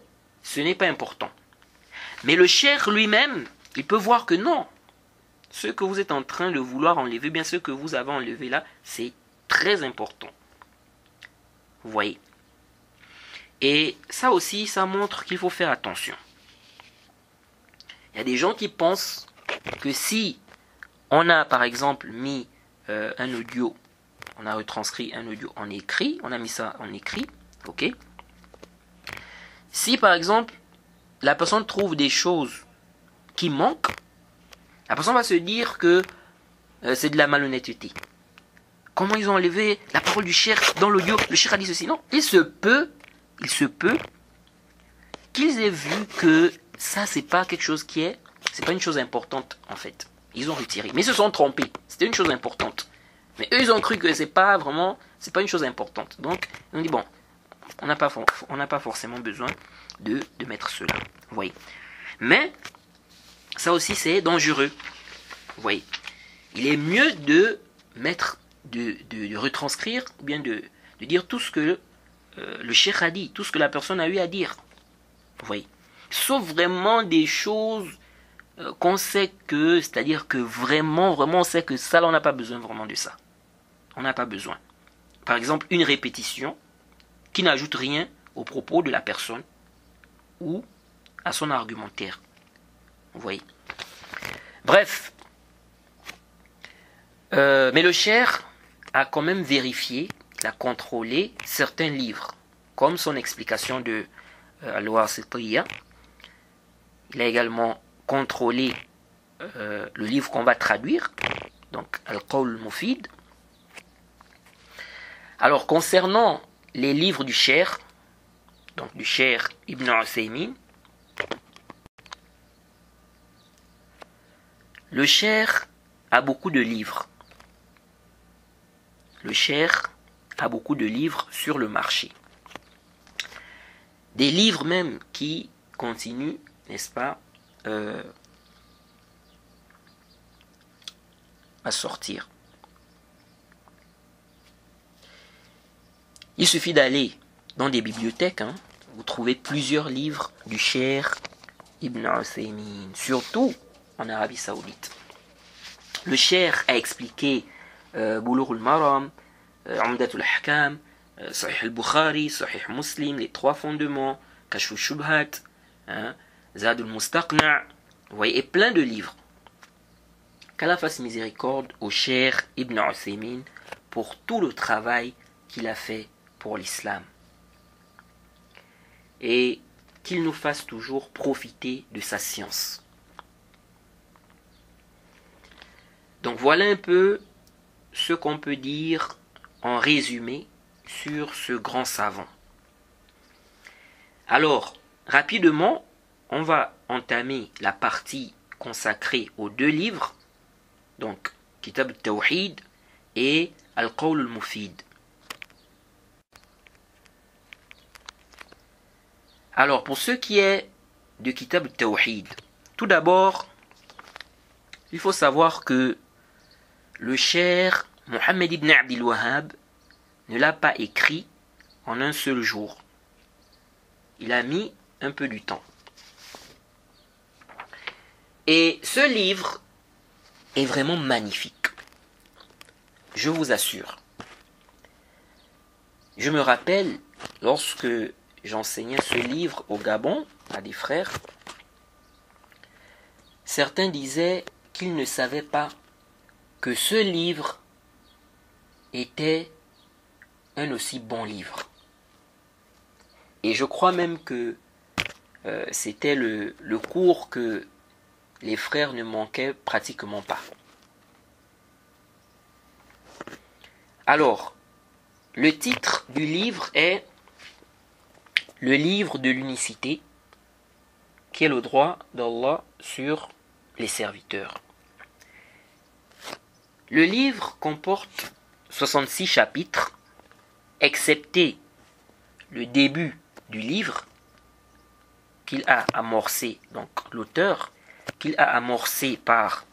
ce n'est pas important. Mais le cher lui-même, il peut voir que non. Ce que vous êtes en train de vouloir enlever, bien ce que vous avez enlevé là, c'est très important. Vous voyez. Et ça aussi, ça montre qu'il faut faire attention. Il y a des gens qui pensent que si on a par exemple mis euh, un audio, on a retranscrit un audio en écrit, on a mis ça en écrit, ok Si par exemple la personne trouve des choses qui manquent, la personne va se dire que euh, c'est de la malhonnêteté. Comment ils ont enlevé la parole du cher dans l'audio? Le cher a dit ceci. Non, il se peut, il se peut qu'ils aient vu que ça, c'est pas quelque chose qui est, c'est pas une chose importante en fait. Ils ont retiré, mais ils se sont trompés. C'était une chose importante. Mais eux, ils ont cru que c'est pas vraiment, c'est pas une chose importante. Donc, ils ont dit bon, on n'a pas, on n'a pas forcément besoin de, mettre cela. Vous voyez. Mais ça aussi, c'est dangereux. Vous voyez. Il est mieux de mettre, de, de, retranscrire, ou bien de, de dire tout ce que euh, le cheikh a dit, tout ce que la personne a eu à dire. Vous voyez. Sauf vraiment des choses euh, qu'on sait que, c'est-à-dire que vraiment, vraiment, on sait que ça, on n'a pas besoin vraiment de ça. On n'a pas besoin. Par exemple, une répétition qui n'ajoute rien au propos de la personne ou à son argumentaire. Vous voyez. Bref. Euh, mais le cher a quand même vérifié, il a contrôlé certains livres, comme son explication de euh, Al-Loir Il a également contrôlé euh, le livre qu'on va traduire, donc Al-Qawl Mufid. Alors, concernant les livres du cher, donc du cher Ibn Usaymin, Le cher a beaucoup de livres. Le cher beaucoup de livres sur le marché. Des livres même qui continuent, n'est-ce pas, euh, à sortir. Il suffit d'aller dans des bibliothèques, hein, vous trouvez plusieurs livres du cher Ibn Usaymin, surtout en Arabie Saoudite. Le cher a expliqué euh, al-Maram, euh, Amdatul Hakam, euh, Sahih al-Bukhari, Sahih Muslim, les trois fondements, Kashfu Shubhat, hein, Zad al-Mustaqna, vous voyez, et plein de livres. Qu'Allah fasse miséricorde au cher Ibn Usaymin pour tout le travail qu'il a fait pour l'islam. Et qu'il nous fasse toujours profiter de sa science. Donc voilà un peu ce qu'on peut dire en résumé sur ce grand savant. Alors, rapidement, on va entamer la partie consacrée aux deux livres, donc Kitab al-Tawhid et Al-Qawl al-Mufid. Alors, pour ce qui est de Kitab al-Tawhid, tout d'abord, il faut savoir que le cher Mohammed ibn Abdul Wahhab ne l'a pas écrit en un seul jour. Il a mis un peu du temps. Et ce livre est vraiment magnifique. Je vous assure. Je me rappelle, lorsque j'enseignais ce livre au Gabon à des frères, certains disaient qu'ils ne savaient pas que ce livre était un aussi bon livre. Et je crois même que euh, c'était le, le cours que les frères ne manquaient pratiquement pas. Alors, le titre du livre est Le livre de l'unicité, qui est le droit d'Allah sur les serviteurs. Le livre comporte 66 chapitres, excepté le début du livre qu'il a amorcé, donc l'auteur, qu'il a amorcé par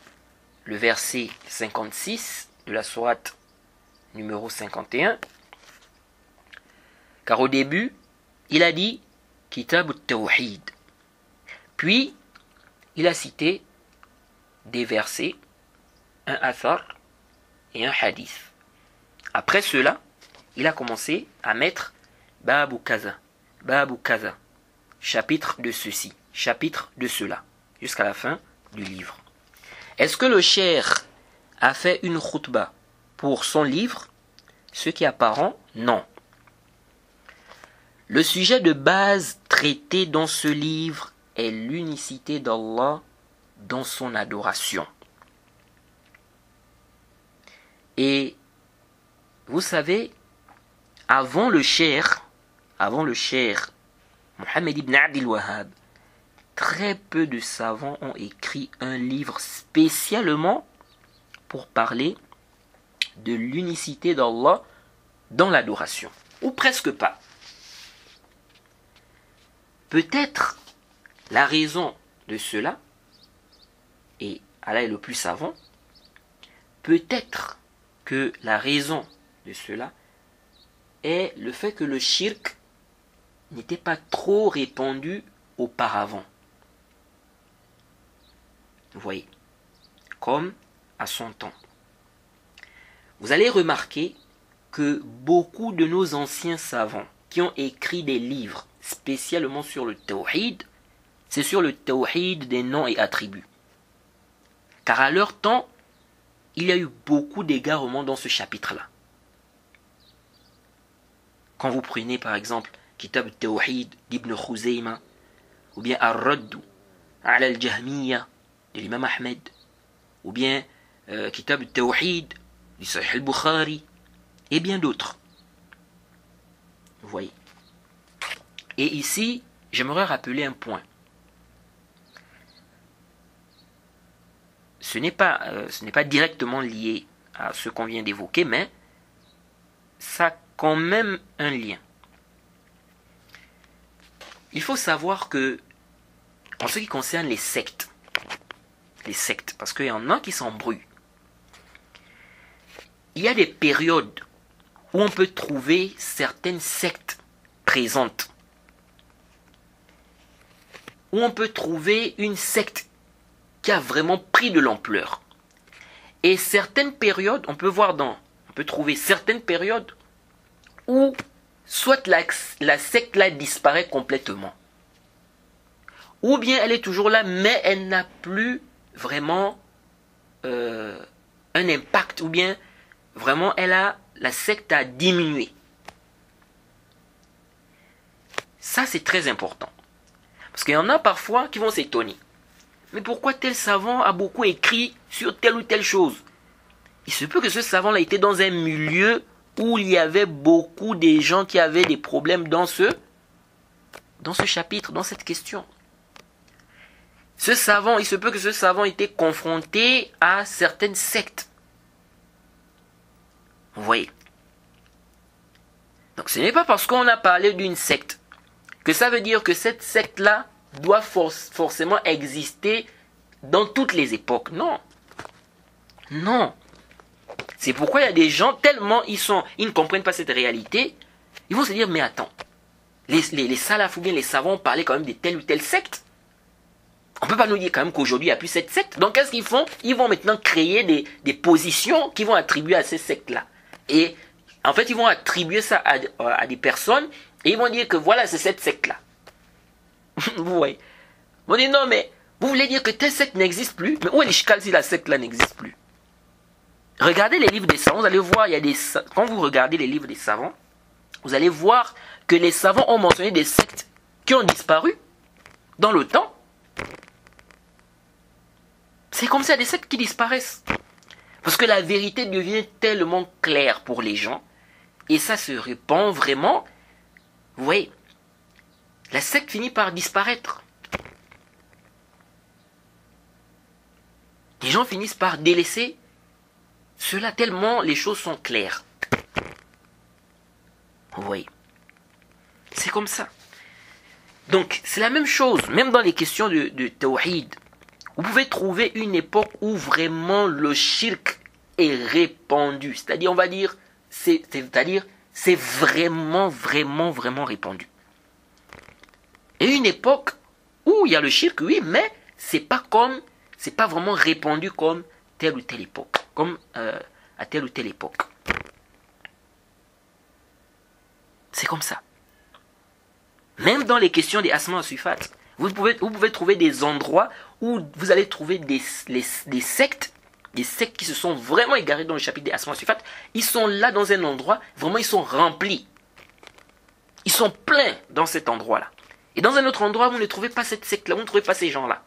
le verset 56 de la sourate numéro 51. Car au début, il a dit Kitab al-Tawhid. Puis, il a cité des versets, un athar et un hadith. Après cela, il a commencé à mettre Babu Kaza, chapitre de ceci, chapitre de cela, jusqu'à la fin du livre. Est-ce que le cher a fait une khutbah pour son livre? Ce qui est apparent, non. Le sujet de base traité dans ce livre est l'unicité d'Allah dans son adoration. Et vous savez, avant le cher, avant le cher Mohammed ibn Abdel Wahhab, très peu de savants ont écrit un livre spécialement pour parler de l'unicité d'Allah dans l'adoration, ou presque pas. Peut-être la raison de cela, et Allah est le plus savant, peut-être que la raison de cela est le fait que le shirk n'était pas trop répandu auparavant. Vous voyez, comme à son temps. Vous allez remarquer que beaucoup de nos anciens savants qui ont écrit des livres spécialement sur le tawhid, c'est sur le tawhid des noms et attributs. Car à leur temps, il y a eu beaucoup d'égarements dans ce chapitre-là. Quand vous prenez par exemple Kitab Tawhid d'Ibn Khuzayma, ou bien Ar-Raddu ala al-Jahmiya de l'imam Ahmed, ou bien euh, Kitab Tawhid du Sahih al-Bukhari, et bien d'autres. Vous voyez. Et ici, j'aimerais rappeler un point. Ce n'est pas, euh, pas directement lié à ce qu'on vient d'évoquer, mais ça quand même un lien. Il faut savoir que, en ce qui concerne les sectes, les sectes, parce qu'il y en a qui s'embrouillent, il y a des périodes où on peut trouver certaines sectes présentes où on peut trouver une secte qui a vraiment pris de l'ampleur. Et certaines périodes, on peut voir dans, on peut trouver certaines périodes où soit la, secte disparaît complètement, ou bien elle est toujours là, mais elle n'a plus vraiment euh, un impact, ou bien vraiment elle a la secte a diminué. Ça c'est très important. Parce qu'il y en a parfois qui vont s'étonner. Mais pourquoi tel savant a beaucoup écrit sur telle ou telle chose? Il se peut que ce savant-là était dans un milieu où il y avait beaucoup de gens qui avaient des problèmes dans ce, dans ce chapitre, dans cette question. Ce savant, il se peut que ce savant était confronté à certaines sectes. Vous voyez Donc ce n'est pas parce qu'on a parlé d'une secte que ça veut dire que cette secte-là doit forcément exister dans toutes les époques. Non. Non. C'est pourquoi il y a des gens, tellement ils sont, ils ne comprennent pas cette réalité, ils vont se dire, mais attends, les, les, les ou bien les savants parlaient quand même de telle ou telle secte. On ne peut pas nous dire quand même qu'aujourd'hui il n'y a plus cette secte. Donc qu'est-ce qu'ils font? Ils vont maintenant créer des, des, positions qui vont attribuer à ces sectes-là. Et en fait, ils vont attribuer ça à, à des personnes et ils vont dire que voilà, c'est cette secte-là. vous voyez vont dire non, mais vous voulez dire que telle secte n'existe plus? Mais où est l'ishkal si la secte-là n'existe plus? Regardez les livres des savants, vous allez voir, il y a des, quand vous regardez les livres des savants, vous allez voir que les savants ont mentionné des sectes qui ont disparu dans le temps. C'est comme ça, des sectes qui disparaissent. Parce que la vérité devient tellement claire pour les gens. Et ça se répand vraiment. Vous voyez, la secte finit par disparaître. Les gens finissent par délaisser cela tellement les choses sont claires. Vous voyez C'est comme ça. Donc, c'est la même chose, même dans les questions de, Tawhid. Vous pouvez trouver une époque où vraiment le shirk est répandu. C'est-à-dire, on va dire, c'est-à-dire, c'est vraiment, vraiment, vraiment répandu. Et une époque où il y a le shirk, oui, mais c'est pas comme, c'est pas vraiment répandu comme telle ou telle époque, comme euh, à telle ou telle époque. C'est comme ça. Même dans les questions des asma sufat, vous pouvez, trouver des endroits où vous allez trouver des, sectes, des sectes qui se sont vraiment égarés dans le chapitre des asma sufat. Ils sont là dans un endroit, vraiment ils sont remplis. Ils sont pleins dans cet endroit-là. Et dans un autre endroit, vous ne trouvez pas cette secte-là, vous ne trouvez pas ces gens-là.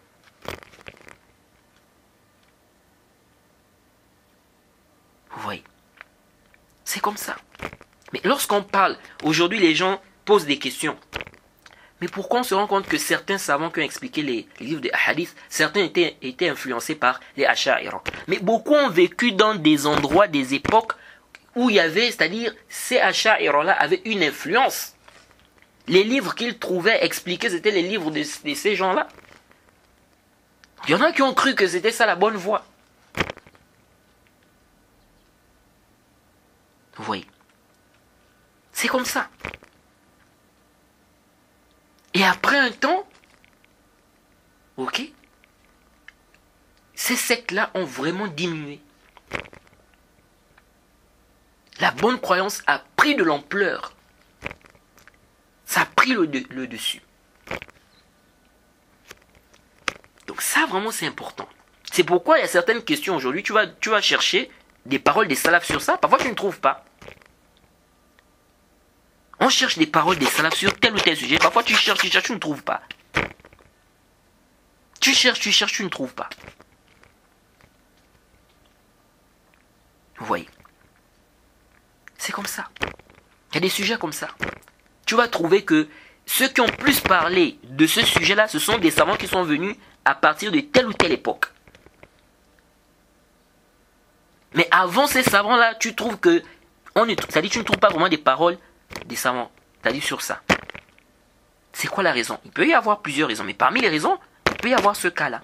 Vous voyez C'est comme ça. Mais lorsqu'on parle, aujourd'hui les gens posent des questions. Mais pourquoi on se rend compte que certains savants qui ont expliqué les, livres des hadiths, certains étaient, influencés par les Asha'ira. Mais beaucoup ont vécu dans des endroits, des époques où il y avait, c'est-à-dire ces Asha'ira-là avaient une influence. Les livres qu'ils trouvaient expliqués, c'était les livres de ces gens-là. Il y en a qui ont cru que c'était ça la bonne voie. Vous voyez C'est comme ça. Et après un temps, ok, ces sectes-là ont vraiment diminué. La bonne croyance a pris de l'ampleur. Ça a pris le, dessus. Donc ça, vraiment, c'est important. C'est pourquoi il y a certaines questions aujourd'hui, tu vas, tu vas chercher des paroles des salafs sur ça. Parfois, tu ne trouves pas. On cherche des paroles des salafs sur tel ou tel sujet. Parfois, tu cherches, tu cherches, tu ne trouves pas. Tu cherches, tu cherches, tu ne trouves pas. Vous voyez C'est comme ça. Il y a des sujets comme ça. Tu vas trouver que ceux qui ont plus parlé de ce sujet-là, ce sont des savants qui sont venus à partir de telle ou telle époque. Mais avant ces savants-là, tu trouves que. On est, ça dit, tu ne trouves pas vraiment des paroles des savants. C'est-à-dire sur ça. C'est quoi la raison? Il peut y avoir plusieurs raisons, mais parmi les raisons, il peut y avoir ce cas-là.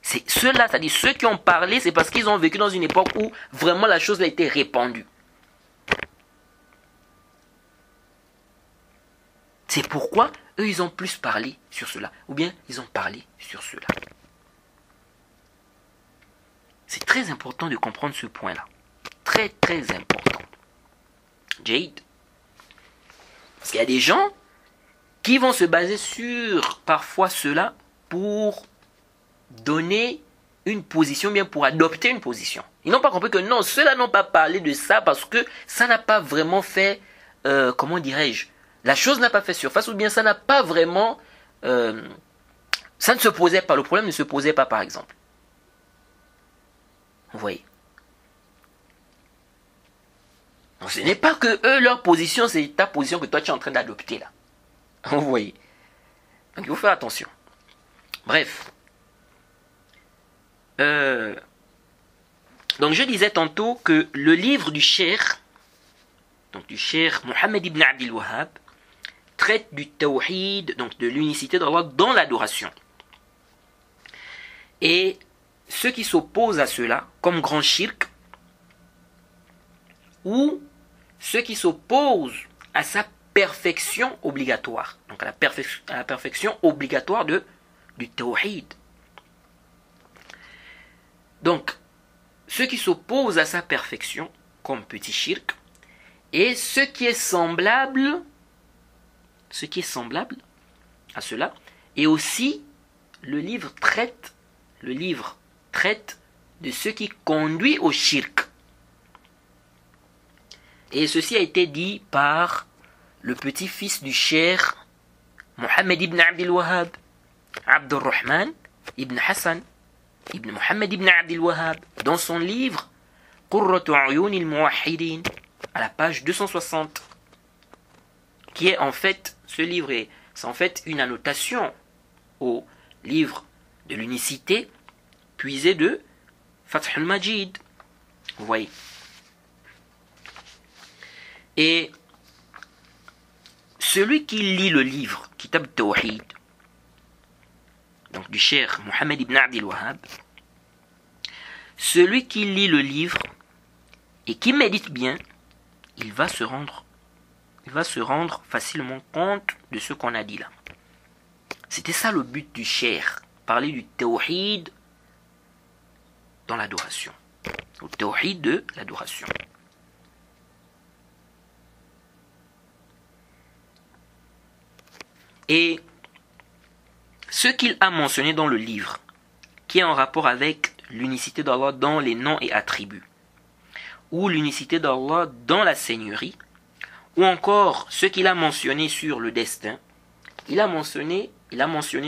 C'est ceux-là, c'est-à-dire ceux qui ont parlé, c'est parce qu'ils ont vécu dans une époque où vraiment la chose a été répandue. C'est pourquoi eux, ils ont plus parlé sur cela. Ou bien, ils ont parlé sur cela. C'est très important de comprendre ce point-là. Très, très important. Jade. Parce qu'il y a des gens qui vont se baser sur parfois cela pour donner une position, bien pour adopter une position. Ils n'ont pas compris que non, ceux-là n'ont pas parlé de ça parce que ça n'a pas vraiment fait, euh, comment dirais-je, la chose n'a pas fait surface ou bien ça n'a pas vraiment, euh, ça ne se posait pas, le problème ne se posait pas par exemple. Vous voyez ce n'est pas que eux, leur position, c'est ta position que toi tu es en train d'adopter là. Vous voyez. Donc il faut faire attention. Bref. Euh, donc je disais tantôt que le livre du Cher, donc du Cher Mohammed ibn Abdul Wahhab, traite du tawhid, donc de l'unicité d'Allah dans l'adoration. Et ceux qui s'opposent à cela, comme grand shirk, ou ceux qui s'opposent à sa perfection obligatoire. Donc à la, perfection, obligatoire de, du tawhid. Donc, ceux qui s'opposent à sa perfection, comme petit shirk, et ce qui est semblable, ce qui est semblable à cela, et aussi le livre traite, le livre traite de ce qui conduit au shirk. Et ceci a été dit par le petit-fils du cher Mohammed ibn Abdel Wahhab, Abdul Rahman ibn Hassan ibn Mohammed ibn Abdel Wahhab, dans son livre à la page 260, qui est en fait, ce livre est, c'est en fait une annotation au livre de l'unicité puisé de Fath al-Majid. Vous voyez. Et celui qui lit le livre, Kitab Tawhid, donc du cher Mohammed ibn Abdel Wahhab, celui qui lit le livre et qui médite bien, il va se rendre, il va se rendre facilement compte de ce qu'on a dit là. C'était ça le but du cher, parler du tawhid dans l'adoration. Le tawhid de l'adoration. Et ce qu'il a mentionné dans le livre, qui est en rapport avec l'unicité d'Allah dans les noms et attributs, ou l'unicité d'Allah dans la Seigneurie, ou encore ce qu'il a mentionné sur le destin, il a mentionné,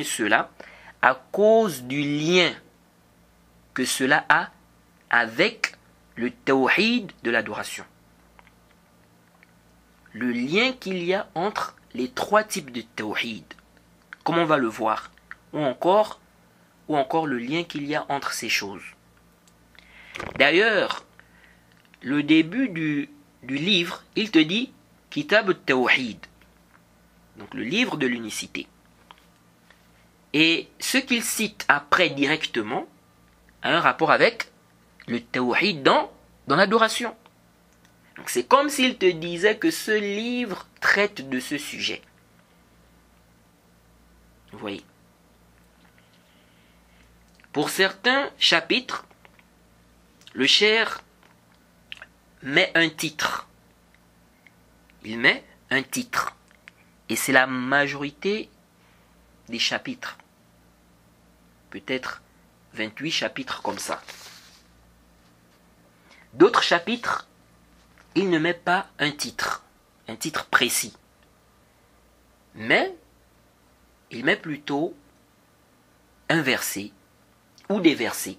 cela à cause du lien que cela a avec le tawhid de l'adoration. Le lien qu'il y a entre les trois types de tawhid, comme on va le voir, ou encore, ou encore le lien qu'il y a entre ces choses. D'ailleurs, le début du, livre, il te dit Kitab al-Tawhid, donc le livre de l'unicité. Et ce qu'il cite après directement a un rapport avec le Tawhid dans l'adoration. C'est comme s'il te disait que ce livre traite de ce sujet. Vous voyez. Pour certains chapitres, le cher met un titre. Il met un titre. Et c'est la majorité des chapitres. Peut-être 28 chapitres comme ça. D'autres chapitres, il ne met pas un titre, un titre précis. Mais il met plutôt un verset ou des versets.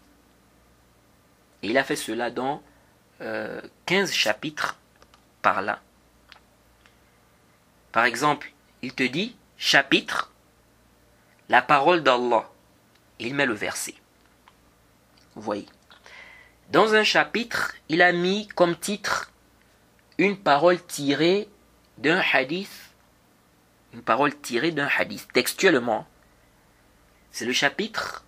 Et il a fait cela dans 15 euh, chapitres par là. Par exemple, il te dit chapitre, la parole d'Allah. Il met le verset. Vous voyez. Dans un chapitre, il a mis comme titre une parole tirée d'un hadith. Une parole tirée d'un hadith, textuellement. C'est le chapitre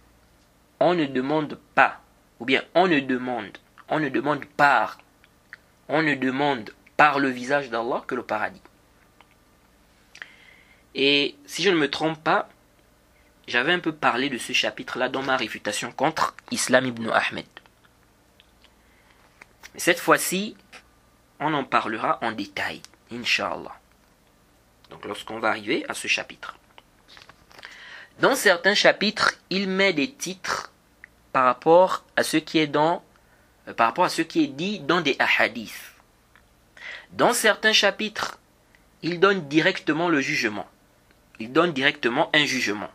On ne demande pas, ou bien on ne demande, on ne demande par, on ne demande par le visage d'Allah que le paradis. Et si je ne me trompe pas, j'avais un peu parlé de ce chapitre-là dans ma réfutation contre Islam ibn Ahmed. Cette fois-ci, on en parlera en détail, Inch'Allah. Donc lorsqu'on va arriver à ce chapitre. Dans certains chapitres, il met des titres par rapport à ce qui est dans euh, par rapport à ce qui est dit dans des hadiths. Dans certains chapitres, il donne directement le jugement il donne directement un jugement.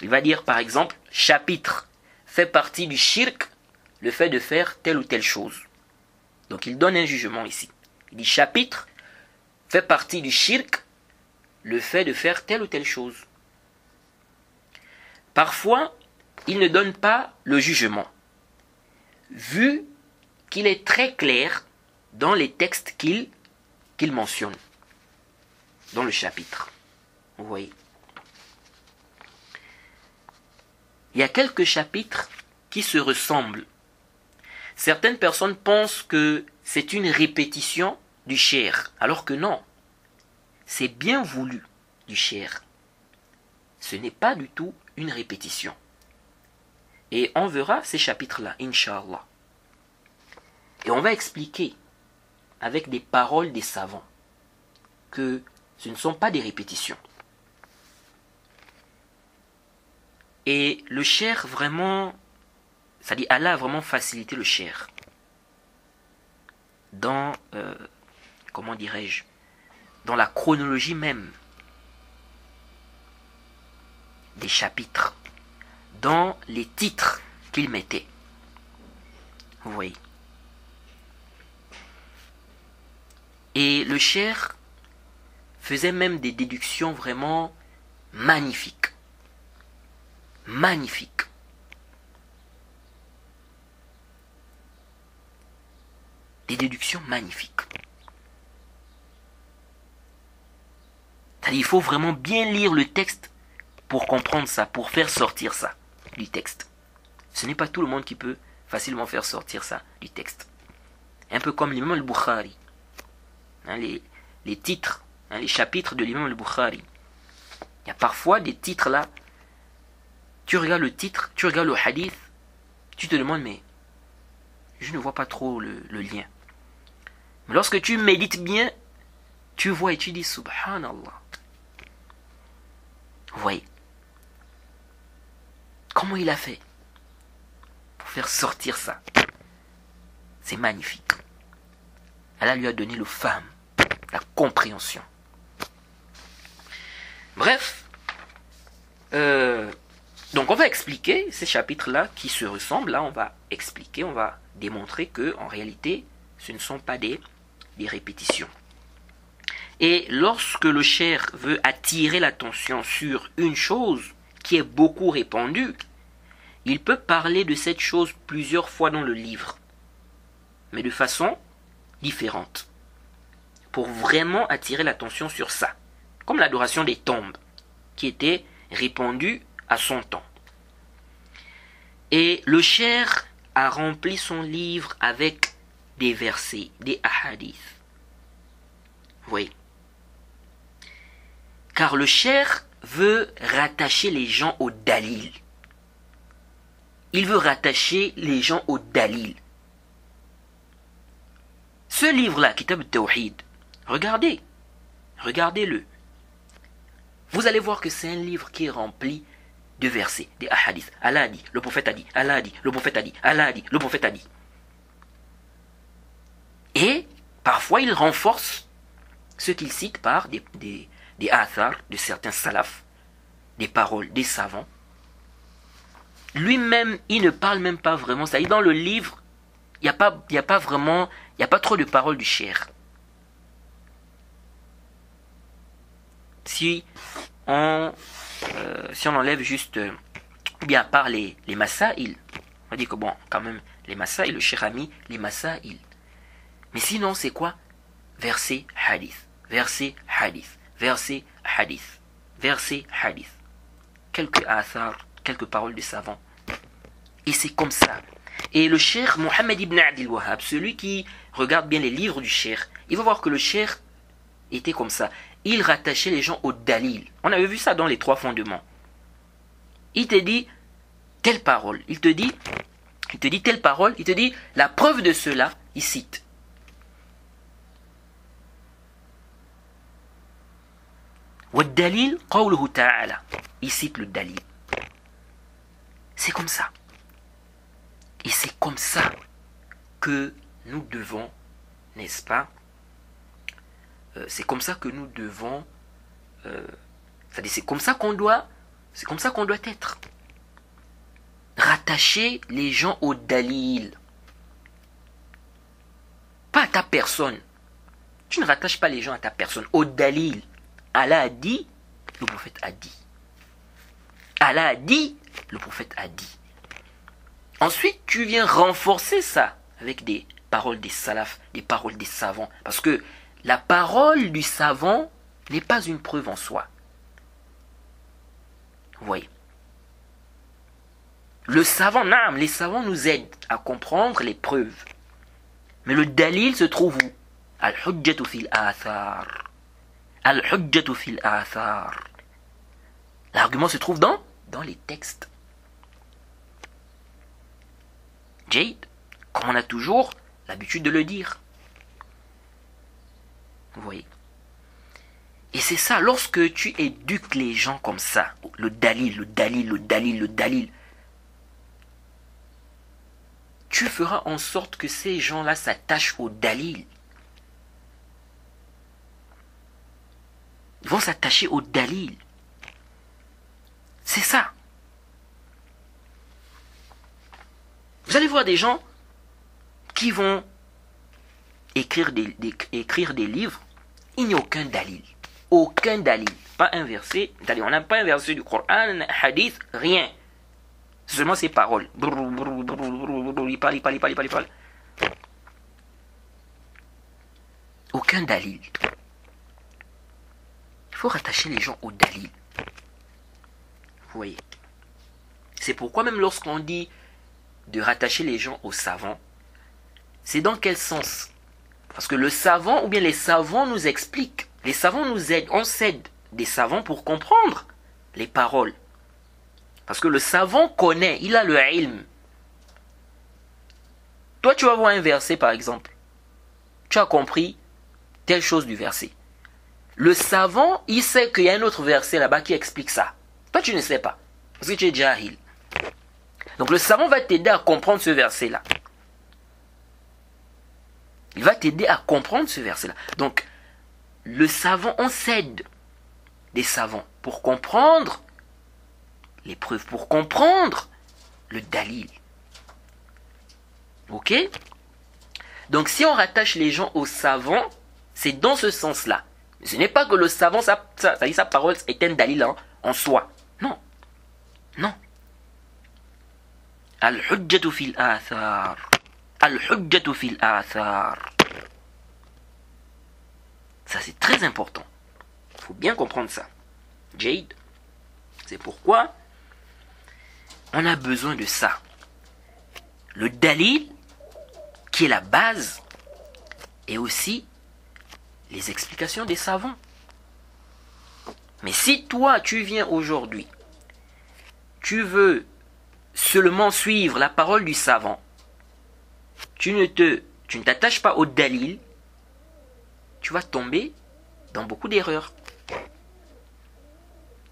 Il va dire par exemple, chapitre fait partie du shirk, le fait de faire telle ou telle chose. Donc il donne un jugement ici. Il dit chapitre fait partie du shirk, le fait de faire telle ou telle chose. Parfois, il ne donne pas le jugement, vu qu'il est très clair dans les textes qu'il mentionne dans le chapitre. Vous voyez. Il y a quelques chapitres qui se ressemblent. Certaines personnes pensent que c'est une répétition du cher, alors que non. C'est bien voulu du cher. Ce n'est pas du tout une répétition. Et on verra ces chapitres-là, inshallah. Et on va expliquer avec des paroles des savants que ce ne sont pas des répétitions. Et le cher vraiment, ça dit Allah a vraiment facilité le cher dans, euh, comment dirais-je, dans la chronologie même des chapitres, dans les titres qu'il mettait. Vous voyez. Et le cher faisait même des déductions vraiment magnifiques. Magnifiques. Des déductions magnifiques. Il faut vraiment bien lire le texte pour comprendre ça, pour faire sortir ça du texte. Ce n'est pas tout le monde qui peut facilement faire sortir ça du texte. Un peu comme l'imam al-Bukhari. Hein, les, titres, hein, les chapitres de l'imam al-Bukhari. Il y a parfois des titres là. Tu regardes le titre, tu regardes le hadith, tu te demandes, mais je ne vois pas trop le, lien. Lorsque tu médites bien, tu vois et tu dis Subhanallah. Vous voyez? Comment il a fait pour faire sortir ça? C'est magnifique. Allah lui a donné le femme, la compréhension. Bref, euh, donc on va expliquer ces chapitres-là qui se ressemblent. Là, on va expliquer, on va démontrer que en réalité, ce ne sont pas des, des répétitions. Et lorsque le cher veut attirer l'attention sur une chose qui est beaucoup répandue, il peut parler de cette chose plusieurs fois dans le livre, mais de façon différente, pour vraiment attirer l'attention sur ça, comme l'adoration des tombes, qui était répandue à son temps. Et le cher a rempli son livre avec des versets, des ahadiths. Oui car le cher veut rattacher les gens au dalil. Il veut rattacher les gens au dalil. Ce livre-là, Kitab Tawhid, regardez, regardez-le. Vous allez voir que c'est un livre qui est rempli de versets, des hadiths. Allah a dit, le prophète a dit, Allah a dit, le prophète a dit, Allah a dit, le prophète a dit. Et parfois il renforce ce qu'il cite par des, des de certains salafs, des paroles des savants. Lui-même, il ne parle même pas vraiment. Ça dans le livre, il n'y a, pas, a pas vraiment, il n'y a pas trop de paroles du cher. Si on, euh, si on enlève juste, euh, bien à part les, les il on dit que bon, quand même, les masaïl, le cher ami, les il Mais sinon, c'est quoi? Verset hadith. Verset hadith verset hadith, verset hadith, quelques athars, quelques paroles de savants. Et c'est comme ça. Et le cher Mohammed ibn Abdel Wahhab, celui qui regarde bien les livres du cher, il va voir que le cher était comme ça. Il rattachait les gens au dalil. On avait vu ça dans les trois fondements. Il te dit telle parole. Il te dit, il te dit telle parole. Il te dit la preuve de cela. Il cite. Il cite le dalil. C'est comme ça. Et c'est comme ça que nous devons, n'est-ce pas euh, C'est comme ça que nous devons. Euh, c'est comme ça qu'on doit. C'est comme ça qu'on doit être. Rattacher les gens au dalil. Pas à ta personne. Tu ne rattaches pas les gens à ta personne, au dalil. Allah a dit, le prophète a dit. Allah a dit, le prophète a dit. Ensuite, tu viens renforcer ça avec des paroles des salafs, des paroles des savants. Parce que la parole du savant n'est pas une preuve en soi. Vous voyez Le savant, non, les savants nous aident à comprendre les preuves. Mais le dalil se trouve où? Al-hujjatu. L'argument se trouve dans, dans les textes. Jade, comme on a toujours l'habitude de le dire. Vous voyez Et c'est ça, lorsque tu éduques les gens comme ça, le dalil, le dalil, le dalil, le dalil, tu feras en sorte que ces gens-là s'attachent au dalil. Ils vont s'attacher au dalil. C'est ça. Vous allez voir des gens qui vont écrire des, des livres, il n'y a aucun dalil. Aucun dalil. Pas un verset. On n'a pas un verset du Coran, un hadith, rien. Seulement ces paroles. Il parle, il parle, il Aucun dalil. Il faut rattacher les gens au dalil. Vous voyez. C'est pourquoi même lorsqu'on dit de rattacher les gens aux savants, c'est dans quel sens? Parce que le savant, ou bien les savants nous expliquent, les savants nous aident, on s'aide des savants pour comprendre les paroles. Parce que le savant connaît, il a le ilm. Toi, tu vas voir un verset, par exemple. Tu as compris telle chose du verset. Le savant, il sait qu'il y a un autre verset là-bas qui explique ça. Toi, tu ne sais pas. Parce que tu es jahil. Donc le savant va t'aider à comprendre ce verset-là. Il va t'aider à comprendre ce verset-là. Donc, le savant, on s'aide des savants pour comprendre les preuves, pour comprendre le dalil. Ok? Donc, si on rattache les gens aux savants, c'est dans ce sens-là. Ce n'est pas que le savant, sa, sa parole est un dalil hein, en soi. Non. Non. Al-hujjatu fil athar. Al-hujjatu fil. Ça, c'est très important. Il faut bien comprendre ça. Jade, c'est pourquoi on a besoin de ça. Le dalil, qui est la base, et aussi les explications des savants. Mais si toi, tu viens aujourd'hui, tu veux seulement suivre la parole du savant, tu ne te, tu ne t'attaches pas au dalil, tu vas tomber dans beaucoup d'erreurs.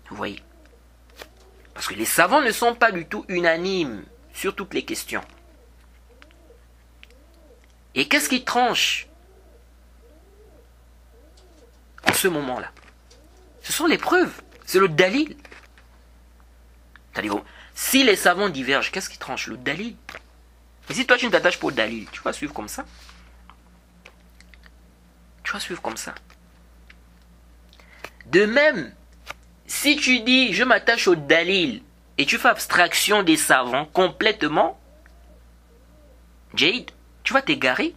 Vous voyez Parce que les savants ne sont pas du tout unanimes sur toutes les questions. Et qu'est-ce qui tranche en ce moment-là Ce sont les preuves, c'est le dalil. Si les savants divergent, qu'est-ce qui tranche Le dalil? Et si toi tu ne t'attaches pas au dalil, tu vas suivre comme ça tu vas suivre comme ça. De même, si tu dis je m'attache au dalil et tu fais abstraction des savants complètement, Jade, tu vas t'égarer.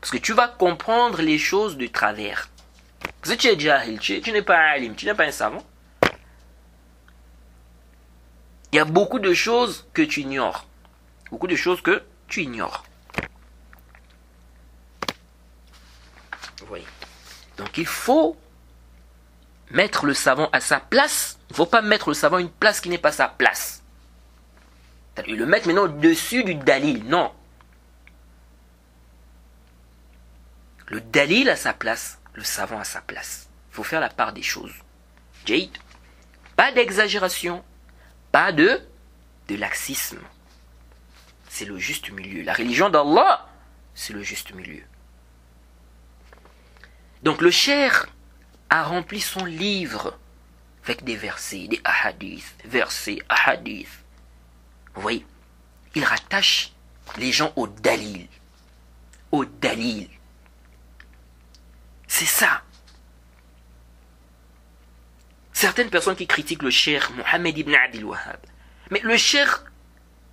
Parce que tu vas comprendre les choses de travers. Que tu tu, n'es pas alim, tu n'es pas un savant. Il y a beaucoup de choses que tu ignores. Beaucoup de choses que tu ignores. Donc il faut mettre le savant à sa place. Il ne faut pas mettre le savant à une place qui n'est pas sa place. Le mettre maintenant au-dessus du dalil. Non. Le dalil à sa place, le savant à sa place. Il faut faire la part des choses. Jade, pas d'exagération, pas de, de laxisme. C'est le juste milieu. La religion d'Allah, c'est le juste milieu. Donc le cher a rempli son livre avec des versets, des ahadiths, versets, ahadiths. Vous voyez, il rattache les gens au dalil. Au dalil. C'est ça. Certaines personnes qui critiquent le cher Mohammed ibn Adil Wahhab. Mais le cher,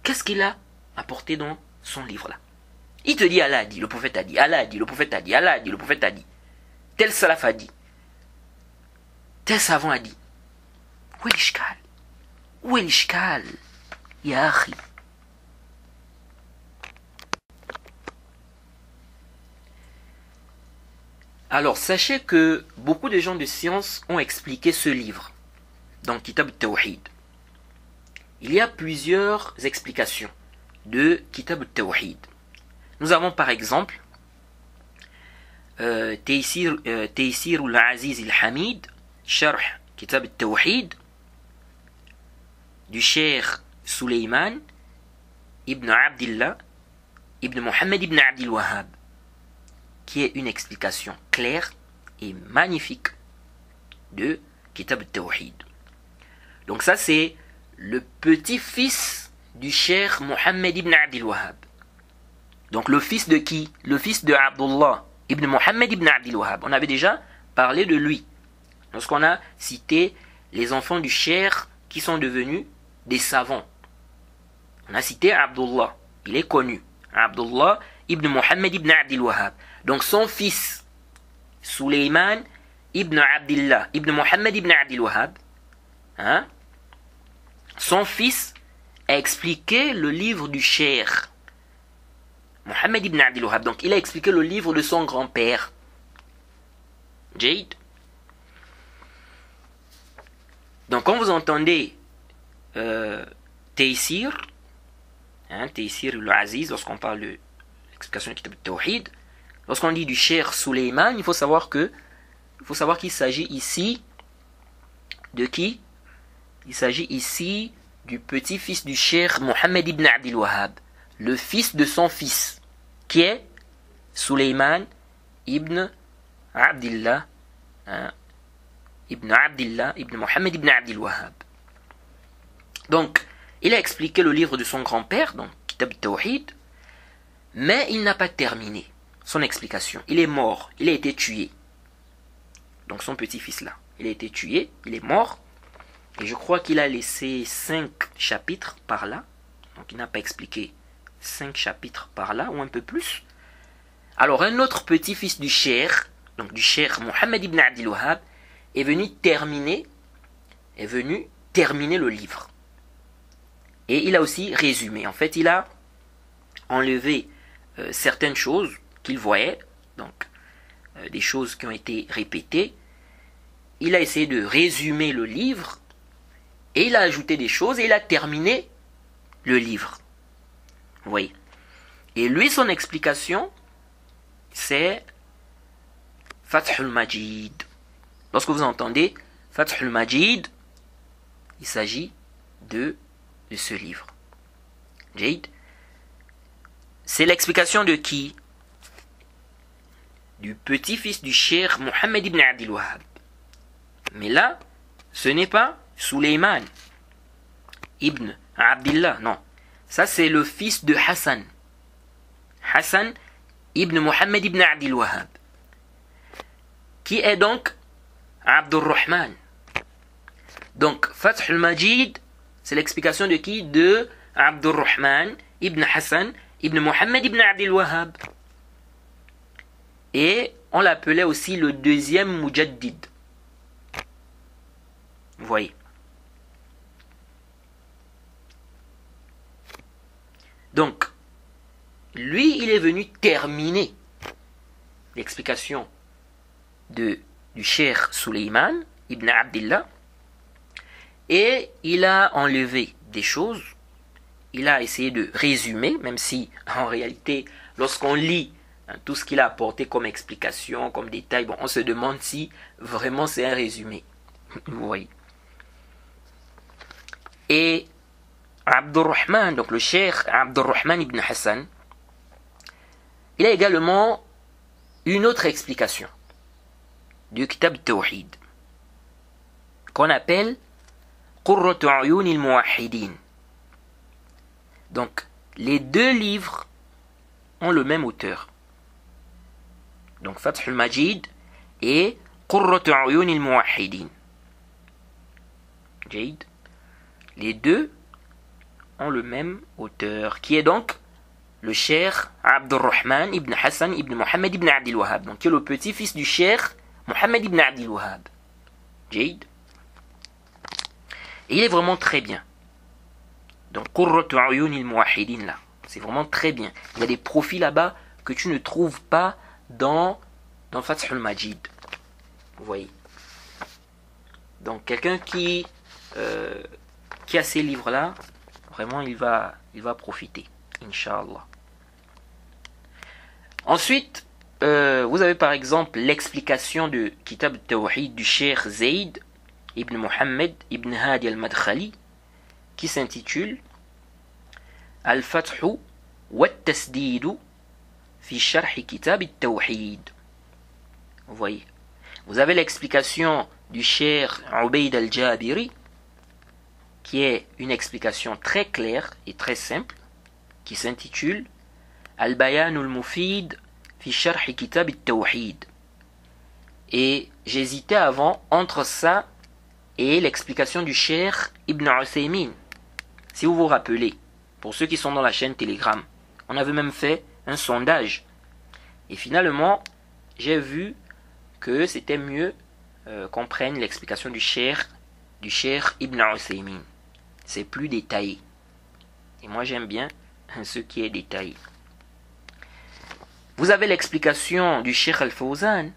qu'est-ce qu'il a apporté dans son livre là Il te dit Allah a dit, le prophète a dit, Allah a dit, le prophète a dit, Allah a dit, le prophète a dit. Tel salaf a dit. Tel savant a dit. Où est l'ishkal? Où est l'ishkal Ya Alors, sachez que beaucoup de gens de science ont expliqué ce livre dans Kitab Tawhid. Il y a plusieurs explications de Kitab Tawhid. Nous avons par exemple euh, Al euh, Aziz al-Hamid, Sharh Kitab Tawhid, du Cheikh ibn Abdullah ibn Mohammed ibn Abdul Wahhab qui est une explication claire et magnifique de Kitab al-Tawhid. Donc ça c'est le petit-fils du cher Mohammed ibn Abdul Wahhab. Donc le fils de qui? Le fils de Abdullah ibn Mohammed ibn Abdul Wahhab. On avait déjà parlé de lui. Lorsqu'on a cité les enfants du cher qui sont devenus des savants. On a cité Abdullah. Il est connu. Abdullah ibn Mohammed ibn Abdul Wahhab. Donc son fils, Suleiman ibn Abdullah ibn Mohammed ibn Abdul Wahhab, hein, son fils a expliqué le livre du cher. Mohammed ibn Abdul Wahhab. Donc il a expliqué le livre de son grand-père. Jade. Donc quand vous entendez euh, Taysir, hein, lorsqu'on parle de l'explication du Kitab Tawhid, lorsqu'on dit du cher Suleiman, il faut savoir faut savoir qu'il s'agit ici de qui? Il s'agit ici du petit-fils du cher Mohammed ibn Abdul Wahhab, le fils de son fils, qui est Suleiman ibn Abdullah, hein, ibn Abdullah ibn Mohammed ibn Abdul Wahhab. Donc, il a expliqué le livre de son grand-père, donc Kitab Tawhid, mais il n'a pas terminé son explication. Il est mort, il a été tué. Donc son petit-fils là, il a été tué, il est mort, et je crois qu'il a laissé cinq chapitres par là. Donc il n'a pas expliqué cinq chapitres par là, ou un peu plus. Alors un autre petit-fils du cher, donc du cher Mohammed ibn Abdul Wahhab, est venu terminer, est venu terminer le livre. Et il a aussi résumé. En fait, il a enlevé euh, certaines choses qu'il voyait, donc euh, des choses qui ont été répétées. Il a essayé de résumer le livre et il a ajouté des choses et il a terminé le livre. Vous voyez. Et lui, son explication, c'est Fathul Majid. Lorsque vous entendez Fathul Majid, il s'agit de, de ce livre. Jade. C'est l'explication de qui? Du petit-fils du cher Mohammed ibn Abdul Wahhab. Mais là, ce n'est pas Suleiman ibn Abdullah, non. Ça, c'est le fils de Hassan. Hassan ibn Mohammed ibn Abdul Wahhab. Qui est donc Abdurrahman. Donc, Fath al-Majid, c'est l'explication de qui? De Abdurrahman ibn Hassan ibn Mohammed ibn Abdul Wahhab. Et on l'appelait aussi le deuxième Mujaddid. Vous voyez. Donc, lui, il est venu terminer l'explication de, du cher Suleiman ibn Abdullah et il a enlevé des choses, il a essayé de résumer, même si en réalité, lorsqu'on lit tout ce qu'il a apporté comme explication, comme détail, bon, on se demande si vraiment c'est un résumé. Vous voyez. Et Abdurrahman, donc le cheikh Abdurrahman ibn Hassan, il a également une autre explication du Kitab Tawhid qu'on appelle Qurratu al-Muwahhidin. Donc, les deux livres ont le même auteur. Donc, Fath al-Majid et Qurratu al-Muwahhidin. Jade. Les deux ont le même auteur, qui est donc le cher Abdurrahman ibn Hassan ibn Mohammed ibn Abdul Wahhab, donc qui est le petit-fils du cher Mohammed ibn Abdul Wahhab. Jade. Et il est vraiment très bien. Donc, Qurratu il là. C'est vraiment très bien. Il y a des profils là-bas que tu ne trouves pas dans, dans Fathul Majid. Vous voyez. Donc, quelqu'un qui, euh, qui a ces livres-là, vraiment, il va, il va profiter. Inch'Allah. Ensuite, euh, vous avez par exemple l'explication de Kitab Tawhid du Cheikh Zayd ibn Muhammad ibn Hadi al-Madkhali qui s'intitule Al-Fathu wa tasdidu fi Sharh Kitab Tawhid. Vous voyez. Vous avez l'explication du cher Ubaid al-Jabiri, qui est une explication très claire et très simple, qui s'intitule Al-Bayan al-Mufid fi Sharh Kitab al-Tawhid. Et j'hésitais avant entre ça et l'explication du cher Ibn Uthaymin. Si vous vous rappelez, pour ceux qui sont dans la chaîne Telegram, on avait même fait un sondage. Et finalement, j'ai vu que c'était mieux euh, qu'on prenne l'explication du cher du cher Ibn Uthaymin. C'est plus détaillé. Et moi j'aime bien ce qui est détaillé. Vous avez l'explication du cher Al-Fawzan.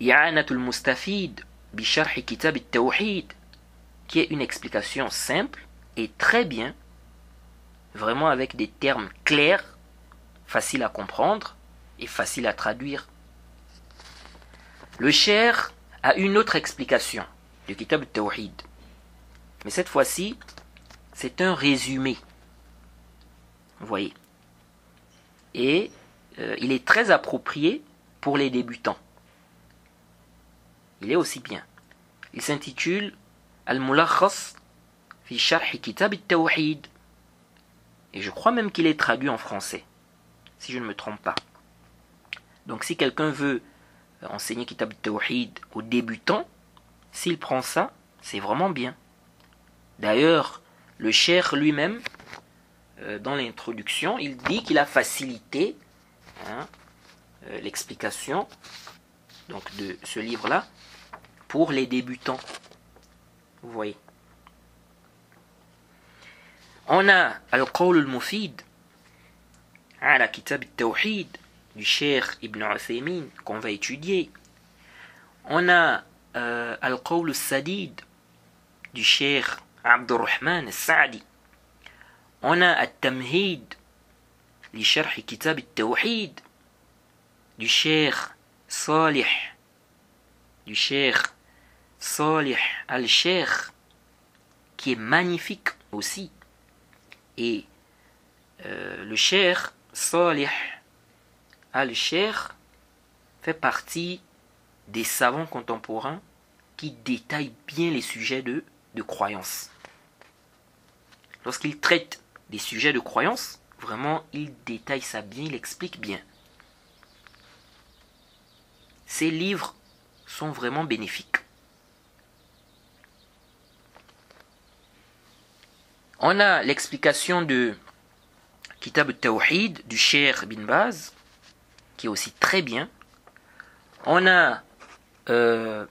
Ya'anatul Mustafid Bisharh Kitab al-Tawhid, qui est une explication simple et très bien, vraiment avec des termes clairs, faciles à comprendre et faciles à traduire. Le cher a une autre explication du Kitab al-Tawhid, mais cette fois-ci, c'est un résumé. Vous voyez. Et euh, il est très approprié pour les débutants. Il est aussi bien. Il s'intitule Al-Mulakhas fi Sharh Kitab al-Tawhid. Et je crois même qu'il est traduit en français, si je ne me trompe pas. Donc si quelqu'un veut enseigner Kitab al-Tawhid aux débutants, s'il prend ça, c'est vraiment bien. D'ailleurs, le cher lui-même, euh, dans l'introduction, il dit qu'il a facilité hein, euh, l'explication donc de ce livre-là pour les débutants. Vous voyez. On a Al-Qawl al-Mufid ala Kitab tawhid du Cheikh Ibn Uthaymin qu'on va étudier. On a euh, Al-Qawl Sadid du Cheikh Abdurrahman al-Sa'di. On a Al-Tamhid li Sharh Kitab tawhid du Cheikh Salih du Cheikh Salih al-Sheikh qui est magnifique aussi. Et euh, le Cheikh Salih al-Sheikh fait partie des savants contemporains qui détaillent bien les sujets de, de croyance. Lorsqu'il traite des sujets de croyance, vraiment, il détaille ça bien, il explique bien. Ces livres sont vraiment bénéfiques. On a l'explication de Kitab al-Tawhid du Cheikh bin Baz, qui est aussi très bien. On a euh,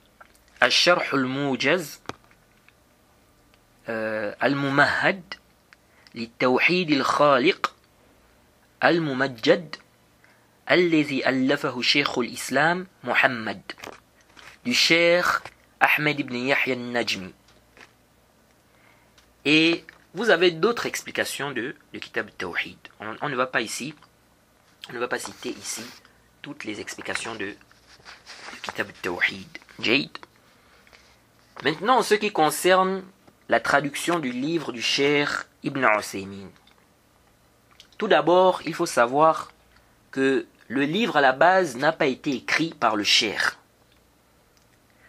Al-Sharh al-Mujaz, euh, Al-Mumahad, للتوحيد الخالق الممجد الذي ألفه شيخ الإسلام محمد du Cheikh Ahmed ibn Yahya najmi Et vous avez d'autres explications de, de Kitab Tawhid. On, ne va pas ici, on ne va pas citer ici toutes les explications de, de Kitab Tawhid. Jade. Maintenant, en ce qui concerne la traduction du livre du Cher Ibn Usaymin. Tout d'abord, il faut savoir que le livre à la base n'a pas été écrit par le Cher.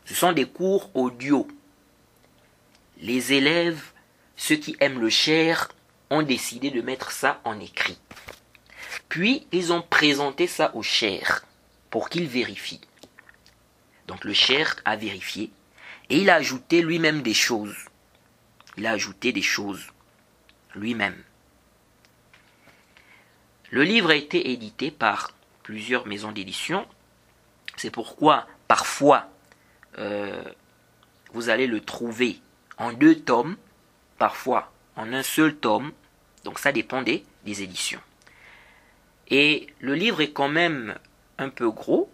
Ce sont des cours audio. Les élèves ceux qui aiment le cher ont décidé de mettre ça en écrit. Puis ils ont présenté ça au cher pour qu'il vérifie. Donc le cher a vérifié et il a ajouté lui-même des choses. Il a ajouté des choses lui-même. Le livre a été édité par plusieurs maisons d'édition. C'est pourquoi parfois euh, vous allez le trouver en deux tomes parfois en un seul tome, donc ça dépend des, éditions. Et le livre est quand même un peu gros,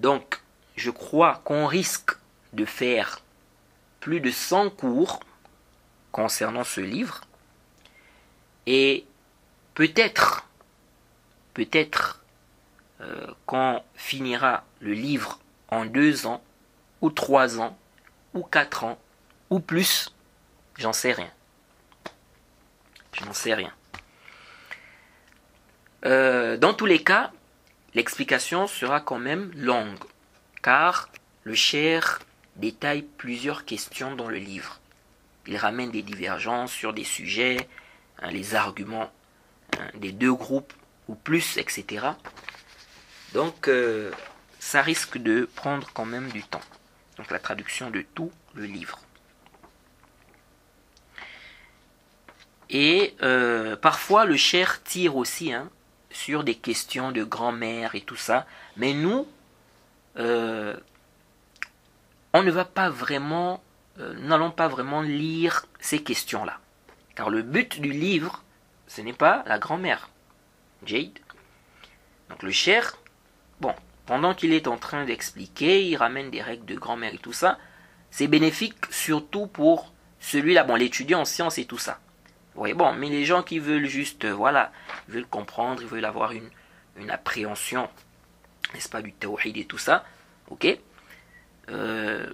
donc je crois qu'on risque de faire plus de 100 cours concernant ce livre, et peut-être, peut-être euh, qu'on finira le livre en deux ans, ou trois ans, ou quatre ans, ou plus, J'en sais rien. Je n'en sais rien. Euh, dans tous les cas, l'explication sera quand même longue, car le cher détaille plusieurs questions dans le livre. Il ramène des divergences sur des sujets, hein, les arguments hein, des deux groupes ou plus, etc. Donc, euh, ça risque de prendre quand même du temps. Donc, la traduction de tout le livre. Et euh, parfois, le cher tire aussi hein, sur des questions de grand-mère et tout ça. Mais nous, euh, on ne va pas vraiment, euh, n'allons pas vraiment lire ces questions-là. Car le but du livre, ce n'est pas la grand-mère. Jade. Donc le cher, bon, pendant qu'il est en train d'expliquer, il ramène des règles de grand-mère et tout ça. C'est bénéfique surtout pour celui-là, bon, l'étudiant en sciences et tout ça. Oui, bon, mais les gens qui veulent juste, euh, voilà, veulent comprendre, ils veulent avoir une, une appréhension, n'est-ce pas, du tawhid et tout ça, ok? Il euh,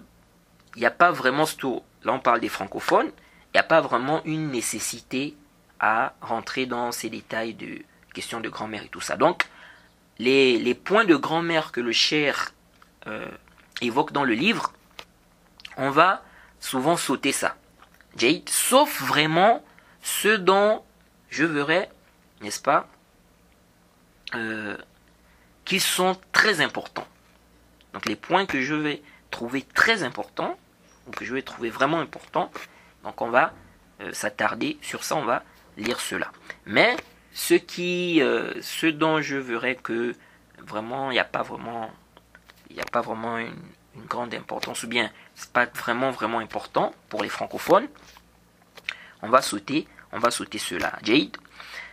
n'y a pas vraiment, là on parle des francophones, il n'y a pas vraiment une nécessité à rentrer dans ces détails de questions de grand-mère et tout ça. Donc, les, les points de grand-mère que le cher euh, évoque dans le livre, on va souvent sauter ça. Jade, sauf vraiment ce dont je verrai, n'est-ce pas, euh, qui sont très importants. Donc les points que je vais trouver très importants, ou que je vais trouver vraiment importants, donc on va euh, s'attarder sur ça, on va lire cela. Mais ce qui, euh, ce dont je verrai que vraiment il n'y a pas vraiment, il a pas vraiment une, une, grande importance, ou bien c'est pas vraiment vraiment important pour les francophones, on va sauter, on va sauter cela. Jade.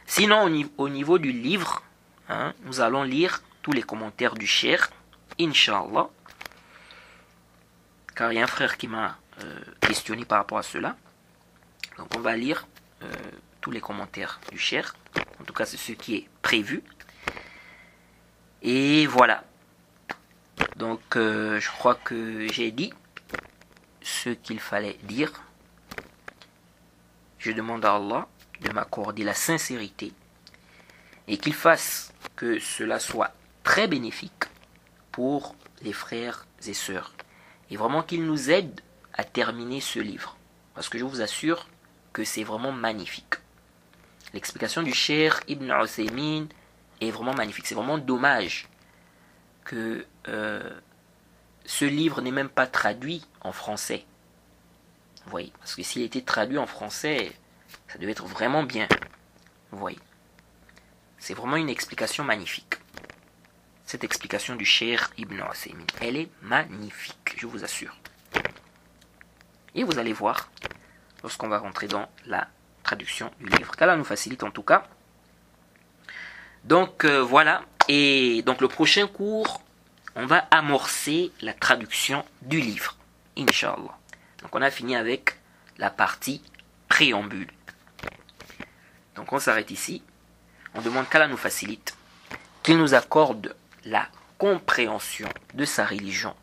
Sinon, au, niveau du livre, hein, nous allons lire tous les commentaires du cher, Inch'Allah. Car il y a un frère qui m'a euh, questionné par rapport à cela. Donc on va lire euh, tous les commentaires du cher. En tout cas, c'est ce qui est prévu. Et voilà. Donc euh, je crois que j'ai dit ce qu'il fallait dire je demande à Allah de m'accorder la sincérité et qu'il fasse que cela soit très bénéfique pour les frères et sœurs. Et vraiment qu'il nous aide à terminer ce livre. Parce que je vous assure que c'est vraiment magnifique. L'explication du cher Ibn Uthaymin est vraiment magnifique. C'est vraiment dommage que euh, ce livre n'est même pas traduit en français. Vous voyez Parce que s'il était traduit en français, ça devait être vraiment bien. Vous voyez C'est vraiment une explication magnifique. Cette explication du cher Ibn Asaymin. Elle est magnifique, je vous assure. Et vous allez voir lorsqu'on va rentrer dans la traduction du livre. Qu'Allah nous facilite en tout cas. Donc euh, voilà. Et donc le prochain cours, on va amorcer la traduction du livre. Inch'Allah. Donc on a fini avec la partie préambule. Donc on s'arrête ici. On demande qu'Allah nous facilite, qu'il nous accorde la compréhension de sa religion.